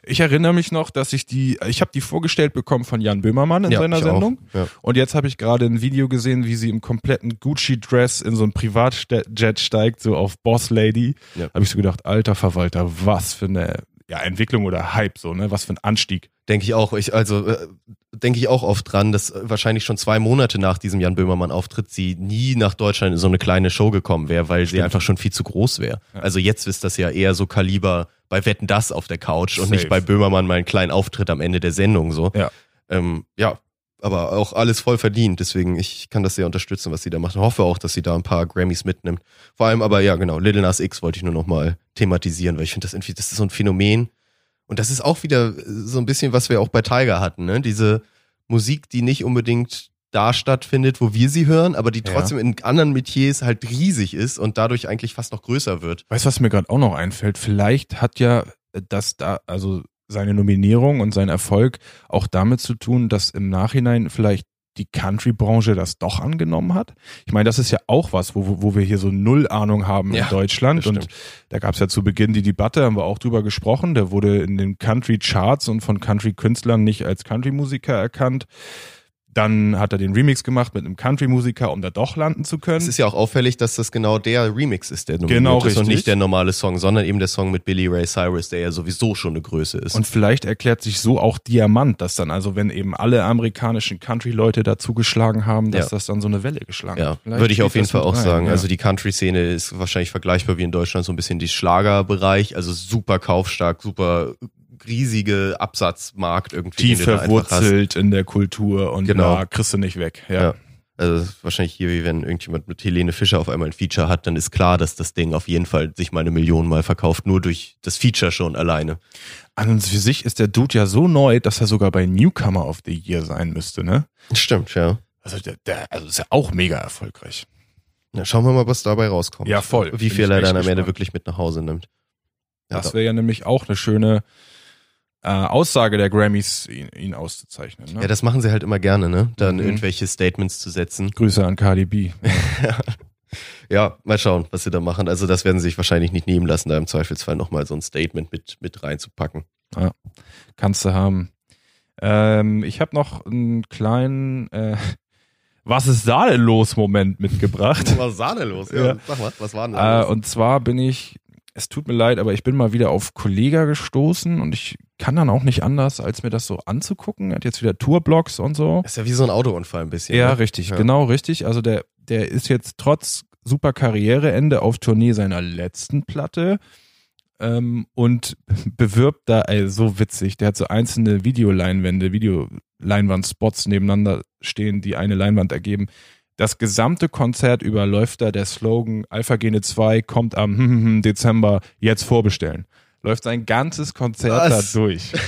Ich erinnere mich noch, dass ich die, ich habe die vorgestellt bekommen von Jan Böhmermann in Ja, seiner Sendung. Ja. Und jetzt habe ich gerade ein Video gesehen, wie sie im kompletten Gucci-Dress in so ein Privatjet steigt, so auf Boss Lady. Ja. Habe ich so gedacht, alter Verwalter, was für eine ja, Entwicklung oder Hype, so, ne? Was für ein Anstieg. Denke ich auch. Ich, also äh, denke ich auch oft dran, dass äh, wahrscheinlich schon zwei Monate nach diesem Jan Böhmermann-Auftritt sie nie nach Deutschland in so eine kleine Show gekommen wäre, weil sie Stimmt. einfach schon viel zu groß wäre. Ja. Also jetzt ist das ja eher so Kaliber bei Wetten das auf der Couch und Safe. nicht bei Böhmermann mal einen kleinen Auftritt am Ende der Sendung so. Ja. Ähm, ja, aber auch alles voll verdient. Deswegen, ich kann das sehr unterstützen, was sie da macht. Ich hoffe auch, dass sie da ein paar Grammys mitnimmt. Vor allem aber, ja, genau, Little Nas X wollte ich nur noch mal thematisieren, weil ich finde das irgendwie, das ist so ein Phänomen. Und das ist auch wieder so ein bisschen, was wir auch bei Tiger hatten, ne? Diese Musik, die nicht unbedingt da stattfindet, wo wir sie hören, aber die Ja. trotzdem in anderen Metiers halt riesig ist und dadurch eigentlich fast noch größer wird. Weißt du, was mir gerade auch noch einfällt? Vielleicht hat ja das da, also seine Nominierung und sein Erfolg auch damit zu tun, dass im Nachhinein vielleicht die Country-Branche das doch angenommen hat. Ich meine, das ist ja auch was, wo, wo- wir hier so null Ahnung haben Ja, in Deutschland. Und da gab es ja zu Beginn die Debatte, haben wir auch drüber gesprochen. Der wurde in den Country-Charts und von Country-Künstlern nicht als Country-Musiker erkannt. Dann hat er den Remix gemacht mit einem Country-Musiker, um da doch landen zu können. Es ist ja auch auffällig, dass das genau der Remix ist, der nominiert Genau, ist und richtig. nicht der normale Song, sondern eben der Song mit Billy Ray Cyrus, der ja sowieso schon eine Größe ist. Und vielleicht erklärt sich so auch Diamant, dass dann also, wenn eben alle amerikanischen Country-Leute dazu geschlagen haben, dass Ja. das dann so eine Welle geschlagen ja, hat. Vielleicht würde ich auf jeden Fall auch rein, sagen. ja. Also die Country-Szene ist wahrscheinlich vergleichbar wie in Deutschland so ein bisschen die Schlagerbereich, also super kaufstark, super riesige Absatzmarkt irgendwie. tief da verwurzelt in der Kultur und Genau. ja, kriegst du nicht weg. Ja. Ja. Also wahrscheinlich hier, wie wenn irgendjemand mit Helene Fischer auf einmal ein Feature hat, dann ist klar, dass das Ding auf jeden Fall sich mal eine Million Mal verkauft, nur durch das Feature schon alleine. An und für sich ist der Dude ja so neu, dass er sogar bei Newcomer of the Year sein müsste, ne? Stimmt, ja. Also der, der also ist ja auch mega erfolgreich. Na, schauen wir mal, was dabei rauskommt. Ja, voll. Wie viel er dann am Ende wirklich mit nach Hause nimmt. Ja, Das wäre ja nämlich auch eine schöne äh, Aussage der Grammys, ihn, ihn auszuzeichnen. Ne? Ja, das machen sie halt immer gerne, ne? Dann Mhm. irgendwelche Statements zu setzen. Grüße an Cardi B. Ja, mal schauen, was sie da machen. Also das werden sie sich wahrscheinlich nicht nehmen lassen, da im Zweifelsfall nochmal so ein Statement mit, mit reinzupacken. Kannst du haben. Ähm, ich habe noch einen kleinen äh, Was ist da denn los Moment mitgebracht. Was war denn los? Ja. Sag mal, was war denn Äh, und zwar bin ich, es tut mir leid, aber ich bin mal wieder auf Kollega gestoßen und ich kann dann auch nicht anders, als mir das so anzugucken. Er hat jetzt wieder Tourblogs und so. ist ja wie so ein Autounfall ein bisschen. Ja, ne? richtig, Ja. genau richtig. Also der, der ist jetzt trotz super Karriereende auf Tournee seiner letzten Platte ähm, und bewirbt da, ey, so witzig, der hat so einzelne Videoleinwände, Videoleinwandspots nebeneinander stehen, die eine Leinwand ergeben. Das gesamte Konzert über läuft da der Slogan Alpha Gene 2 kommt am hm, Dezember jetzt vorbestellen. Läuft sein ganzes Konzert Was? da durch.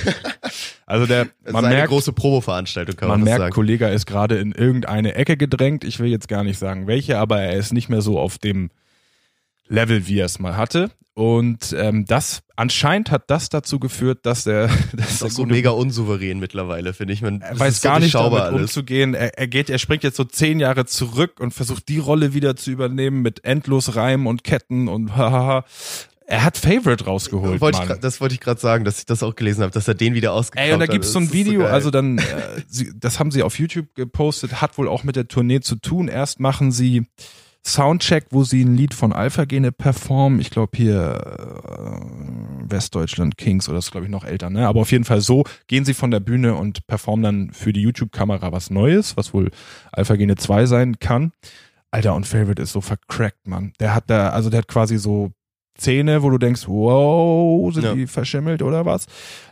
Also der, man merkt, große Promoveranstaltung, kann man man, merkt, sagen. Kollega ist gerade in irgendeine Ecke gedrängt. Ich will jetzt gar nicht sagen, welche, aber er ist nicht mehr so auf dem Level, wie er es mal hatte. Und ähm, das anscheinend hat das dazu geführt, dass er, dass Das ist der auch so mega unsouverän mittlerweile, finde ich. Man er weiß ist so gar nicht damit alles. umzugehen. Er, er geht, er springt jetzt so zehn Jahre zurück und versucht die Rolle wieder zu übernehmen mit endlos Reimen und Ketten und hahaha. Er hat Favorite rausgeholt. Wollte ich das wollte ich gerade sagen, dass ich das auch gelesen habe, dass er den wieder ausgekramt Ey, und da hat. gibt's so ein so Video, geil. also dann, äh, sie, das haben sie auf YouTube gepostet, hat wohl auch mit der Tournee zu tun. Erst machen sie Soundcheck, wo sie ein Lied von Alpha Gene performen. Ich glaube hier äh, Westdeutschland Kings oder das ist glaube ich noch älter, ne? Aber auf jeden Fall so gehen sie von der Bühne und performen dann für die YouTube-Kamera was Neues, was wohl Alpha Gene 2 sein kann. Alter, und Favorite ist so vercrackt, Mann. Der hat da, also der hat quasi so Zähne, wo du denkst, wow, sind Ja. die verschimmelt oder was?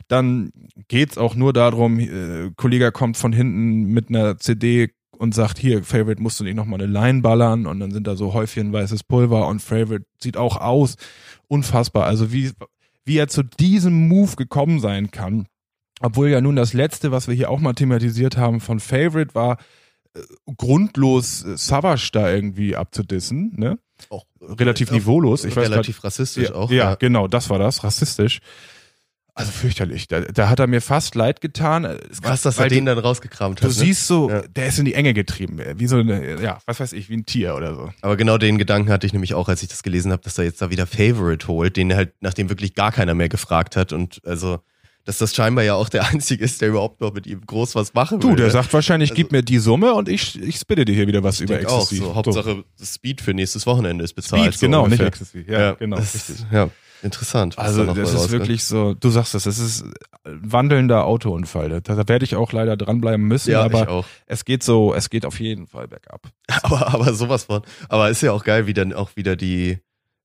Dann geht's auch nur darum, äh, Kollege kommt von hinten mit einer CD und sagt, hier, Favorite, musst du nicht nochmal eine Line ballern und dann sind da so Häufchen weißes Pulver und Favorite sieht auch aus. Unfassbar. Also wie, wie er zu diesem Move gekommen sein kann. Obwohl ja nun das letzte, was wir hier auch mal thematisiert haben von Favorite war, äh, grundlos äh, Savage da irgendwie abzudissen, ne? auch relativ auch niveaulos. Ich weiß relativ rassistisch ja, auch. Ja, genau, das war das, rassistisch. Also fürchterlich. Da, da hat er mir fast leid getan. Es Krass, dass er den du, dann rausgekramt du hat. ne? siehst so, Ja. der ist in die Enge getrieben, wie so eine, ja, was weiß ich, wie ein Tier oder so. Aber genau den Gedanken hatte ich nämlich auch, als ich das gelesen habe, dass er jetzt da wieder Favorite holt, den halt, nachdem wirklich gar keiner mehr gefragt hat und also, dass das scheinbar ja auch der Einzige ist, der überhaupt noch mit ihm groß was machen Du, will. der ne? sagt wahrscheinlich, Also- gib mir die Summe und ich, ich spitte dir hier wieder was über denk auch, so, Hauptsache Speed für nächstes Wochenende ist bezahlt. Speed, so genau, nicht ungefähr. Ecstasy. Ja, genau, das, richtig. Ja, interessant. Also das ist wirklich so, du sagst es, das ist ein wandelnder Autounfall. Da, da werde ich auch leider dranbleiben müssen, Ja, ich aber auch. es geht so, es geht auf jeden Fall bergab. Aber, aber sowas von. Aber ist ja auch geil, wie dann auch wieder die,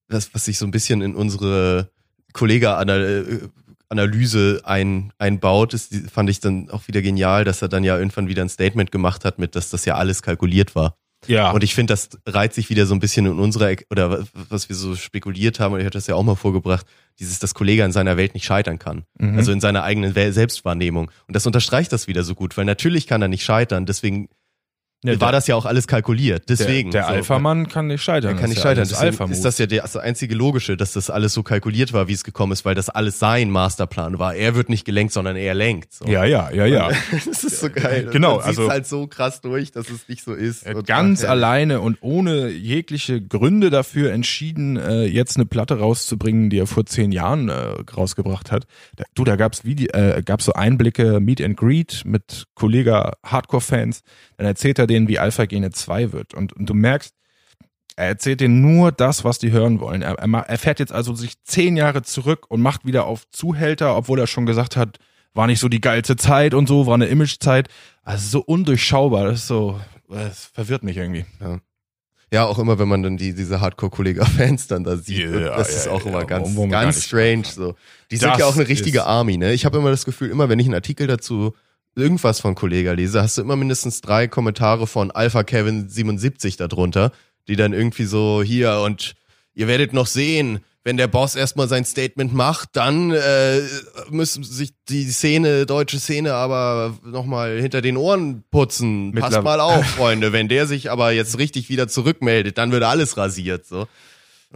das, was sich so ein bisschen in unsere Kollega Analyse ein, einbaut, ist, fand ich dann auch wieder genial, dass er dann ja irgendwann wieder ein Statement gemacht hat mit, dass das ja alles kalkuliert war. Ja. Und ich finde, das reiht sich wieder so ein bisschen in unserer, oder was- wir so spekuliert haben, und ich hatte das ja auch mal vorgebracht, dieses, dass Kollege in seiner Welt nicht scheitern kann. Mhm. Also in seiner eigenen Selbstwahrnehmung. Und das unterstreicht das wieder so gut, weil natürlich kann er nicht scheitern, deswegen Ja, war der- das ja auch alles kalkuliert. Deswegen. Der, der so. Alpha-Mann kann nicht scheitern. Er kann nicht Das scheitern. ist ja Deswegen ist das ja der, das einzige Logische, dass das alles so kalkuliert war, wie es gekommen ist, weil das alles sein Masterplan war. Er wird nicht gelenkt, sondern er lenkt. So. Ja, ja, ja, ja. das ist so geil. Genau, Man also- halt so krass durch, dass es nicht so ist. Und ganz ach, herrlich. alleine und ohne jegliche Gründe dafür entschieden, äh, jetzt eine Platte rauszubringen, die er vor zehn Jahren äh, rausgebracht hat. Da, du, da gab's Vide äh, gab's so Einblicke, Meet and Greet mit Kollega Hardcore-Fans. Dann erzählt er denen, wie Alpha Gene 2 wird. Und, und du merkst, er erzählt denen nur das, was die hören wollen. Er, er, er fährt jetzt also sich zehn Jahre zurück und macht wieder auf Zuhälter, obwohl er schon gesagt hat, war nicht so die geilste Zeit und so, war eine Imagezeit. Also so undurchschaubar. Das ist so, das verwirrt mich irgendwie. Ja, auch immer, wenn man dann die, diese Hardcore-Kollega-Fans dann da sieht. Ja, das ist ja, auch ja, immer ganz, ganz strange. So. Die sind Das ja auch eine richtige ist- Army, ne? Ich habe immer das Gefühl, immer wenn ich einen Artikel dazu irgendwas von Kollega lese, hast du immer mindestens drei Kommentare von Alpha Kevin 77 darunter, die dann irgendwie so hier und ihr werdet noch sehen, wenn der Boss erstmal sein Statement macht, dann äh, müssen sich die Szene, deutsche Szene aber nochmal hinter den Ohren putzen. Passt mal auf, Freunde. Wenn der sich aber jetzt richtig wieder zurückmeldet, dann wird alles rasiert. So.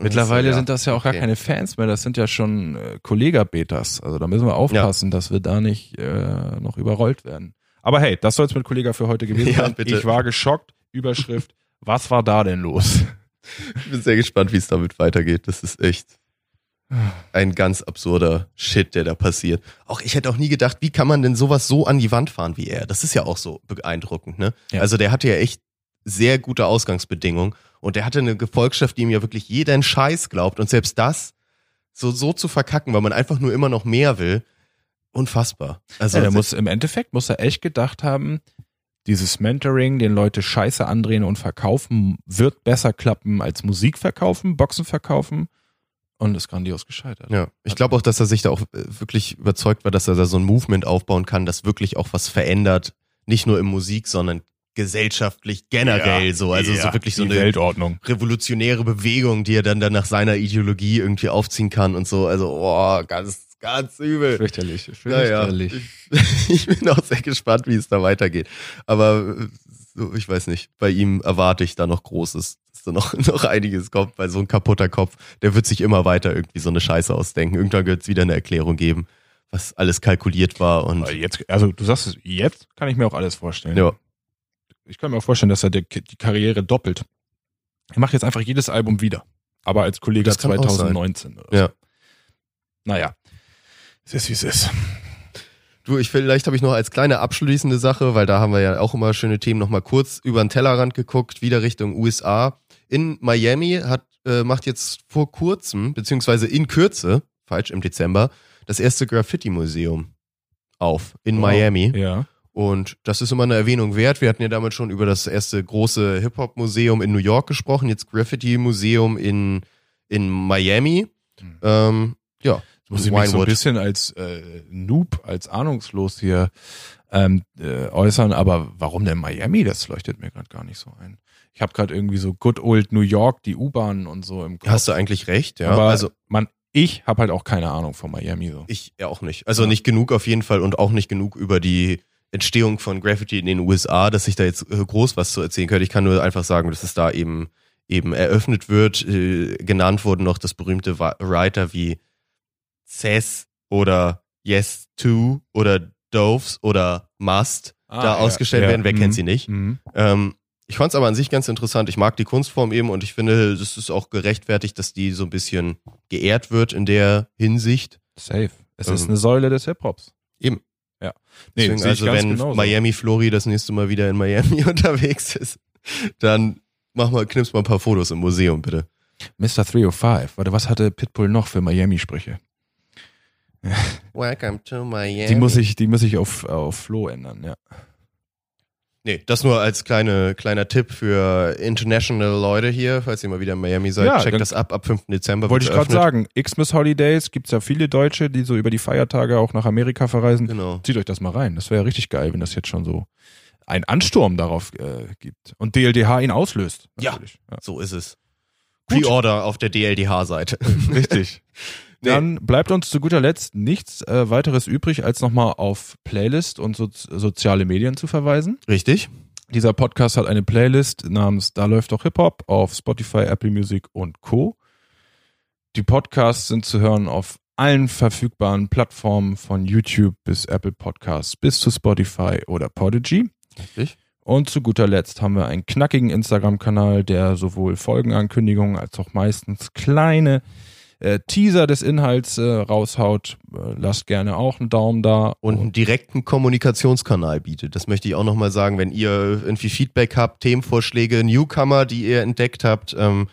Mittlerweile so, ja. sind das ja auch gar Okay. keine Fans mehr, das sind ja schon äh, Kollega-Betas. Also da müssen wir aufpassen, dass wir da nicht äh, noch überrollt werden. Aber hey, das soll es mit Kollega für heute gewesen Ja, sein. bitte. Ich war geschockt. Überschrift, was war da denn los? Ich bin sehr gespannt, wie es damit weitergeht. Das ist echt ein ganz absurder Shit, der da passiert. Auch ich hätte auch nie gedacht, wie kann man denn sowas so an die Wand fahren wie er? Das ist ja auch so beeindruckend, ne? Ja. Also der hatte ja echt sehr gute Ausgangsbedingungen und der hatte eine Gefolgschaft, die ihm ja wirklich jeden Scheiß glaubt und selbst das so, so zu verkacken, weil man einfach nur immer noch mehr will, unfassbar. Also ja, der muss, Im Endeffekt muss er echt gedacht haben, dieses Mentoring, den Leute Scheiße andrehen und verkaufen, wird besser klappen als Musik verkaufen, Boxen verkaufen und ist grandios gescheitert. Ja, ich glaube auch, dass er sich da auch äh, wirklich überzeugt war, dass er da so ein Movement aufbauen kann, das wirklich auch was verändert. Nicht nur in Musik, sondern gesellschaftlich generell Ja, so. Also ja, so wirklich so eine Weltordnung. revolutionäre Bewegung, die er dann, dann nach seiner Ideologie irgendwie aufziehen kann und so. Also, oh, ganz, ganz übel. Fürchterlich, Naja, fürchterlich. ich, ich bin auch sehr gespannt, wie es da weitergeht. Aber so, ich weiß nicht, bei ihm erwarte ich da noch Großes, dass da noch, noch einiges kommt, weil so ein kaputter Kopf, der wird sich immer weiter irgendwie so eine Scheiße ausdenken. Irgendwann wird es wieder eine Erklärung geben, was alles kalkuliert war und Jetzt, also du sagst es, jetzt kann ich mir auch alles vorstellen. ja. Ich kann mir auch vorstellen, dass er die, die Karriere doppelt. Er macht jetzt einfach jedes Album wieder. Aber als Kollege Das kann auch sein. 2019. Oder Ja. So. Naja. Es ist, wie es ist. Du, ich vielleicht habe ich noch als kleine abschließende Sache, weil da haben wir ja auch immer schöne Themen, noch mal kurz über den Tellerrand geguckt, wieder Richtung USA. In Miami hat äh, macht jetzt vor kurzem, beziehungsweise in Kürze, falsch, im Dezember, das erste Graffiti-Museum auf in Wow. Miami. Ja. Und das ist immer eine Erwähnung wert. Wir hatten ja damals schon über das erste große Hip-Hop-Museum in New York gesprochen, jetzt Graffiti-Museum in, in Miami. Hm. Ähm, ja, Muss ich mich so ein bisschen als äh, Noob, als ahnungslos hier ähm, äh, äußern, aber warum denn Miami? Das leuchtet mir gerade gar nicht so ein. Ich habe gerade irgendwie so Good Old New York, die U-Bahn und so im Kopf. Hast du eigentlich recht, ja. aber also man, ich habe halt auch keine Ahnung von Miami so. ich ja auch nicht. Also nicht genug auf jeden Fall und auch nicht genug über die Entstehung von Graffiti in den USA, dass ich da jetzt äh, groß was zu erzählen könnte. Ich kann nur einfach sagen, dass es da eben eben eröffnet wird. Äh, genannt wurden noch das berühmte Writer wie Cess oder Yes To oder Doves oder Must da ausgestellt werden. Wer kennt sie nicht? Mhm. Ähm, ich fand es aber an sich ganz interessant. Ich mag die Kunstform eben und ich finde, es ist auch gerechtfertigt, dass die so ein bisschen geehrt wird in der Hinsicht. Safe. Es Ähm, ist eine Säule des Hip-Hops. Eben. Ja. Nee, Deswegen, also wenn genauso. Miami Flori das nächste Mal wieder in Miami unterwegs ist, dann mach mal, knippst mal ein paar Fotos im Museum, bitte. Mr. 305. Warte, was hatte Pitbull noch für Miami-Sprüche? Welcome to Miami. Die muss ich, die muss ich auf, auf Flo ändern, ja. Nee, das nur als kleine, kleiner Tipp für international Leute hier, falls ihr mal wieder in Miami seid. Ja, Checkt das ab, ab 5. Dezember. Wollte ich gerade sagen, Xmas Holidays gibt's ja viele Deutsche, die so über die Feiertage auch nach Amerika verreisen. Genau. Zieht euch das mal rein. Das wäre richtig geil, wenn das jetzt schon so einen Ansturm darauf äh, gibt. Und DLDH ihn auslöst. Ja. ja. So ist es. Pre-Order auf der DLDH-Seite. Richtig. Dann bleibt uns zu guter Letzt nichts äh, weiteres übrig, als nochmal auf Playlist und so, soziale Medien zu verweisen. Richtig? Dieser Podcast hat eine Playlist namens Da läuft doch Hip-Hop auf Spotify, Apple Music und Co. Die Podcasts sind zu hören auf allen verfügbaren Plattformen von YouTube bis Apple Podcasts bis zu Spotify oder Podigy. Richtig. Und zu guter Letzt haben wir einen knackigen Instagram-Kanal, der sowohl Folgenankündigungen als auch meistens kleine äh, Teaser des Inhalts äh, raushaut. Äh, lasst gerne auch einen Daumen da. Und einen direkten Kommunikationskanal bietet. Das möchte ich auch nochmal sagen, wenn ihr irgendwie Feedback habt, Themenvorschläge, Newcomer, die ihr entdeckt habt, ähm,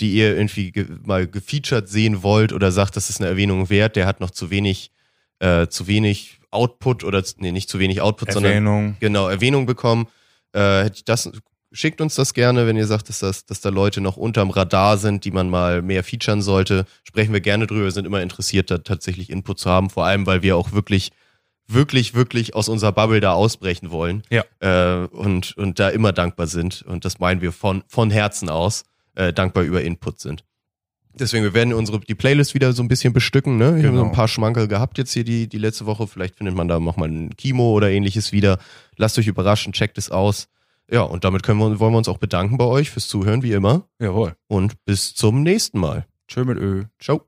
die ihr irgendwie ge mal gefeatured sehen wollt oder sagt, das ist eine Erwähnung wert, der hat noch zu wenig, äh, zu wenig Output oder nee, nicht zu wenig Output, sondern Erwähnung. genau, Erwähnung bekommen. Äh, hätte ich das, schickt uns das gerne, wenn ihr sagt, dass, das, dass da Leute noch unterm Radar sind, die man mal mehr featuren sollte. Sprechen wir gerne drüber, wir sind immer interessiert, da tatsächlich Input zu haben, vor allem, weil wir auch wirklich, wirklich, wirklich aus unserer Bubble da ausbrechen wollen. Ja. Äh, und, und da immer dankbar sind. Und das meinen wir von, von Herzen aus, äh, dankbar über Input sind. Deswegen, wir werden unsere, die Playlist wieder so ein bisschen bestücken, ne? Wir haben so Genau. ein paar Schmankerl gehabt jetzt hier die, die letzte Woche. Vielleicht findet man da nochmal ein Kimo oder ähnliches wieder. Lasst euch überraschen, checkt es aus. Ja, und damit können wir, wollen wir uns auch bedanken bei euch fürs Zuhören, wie immer. Jawohl. Und bis zum nächsten Mal. Tschö mit Ö. Ciao.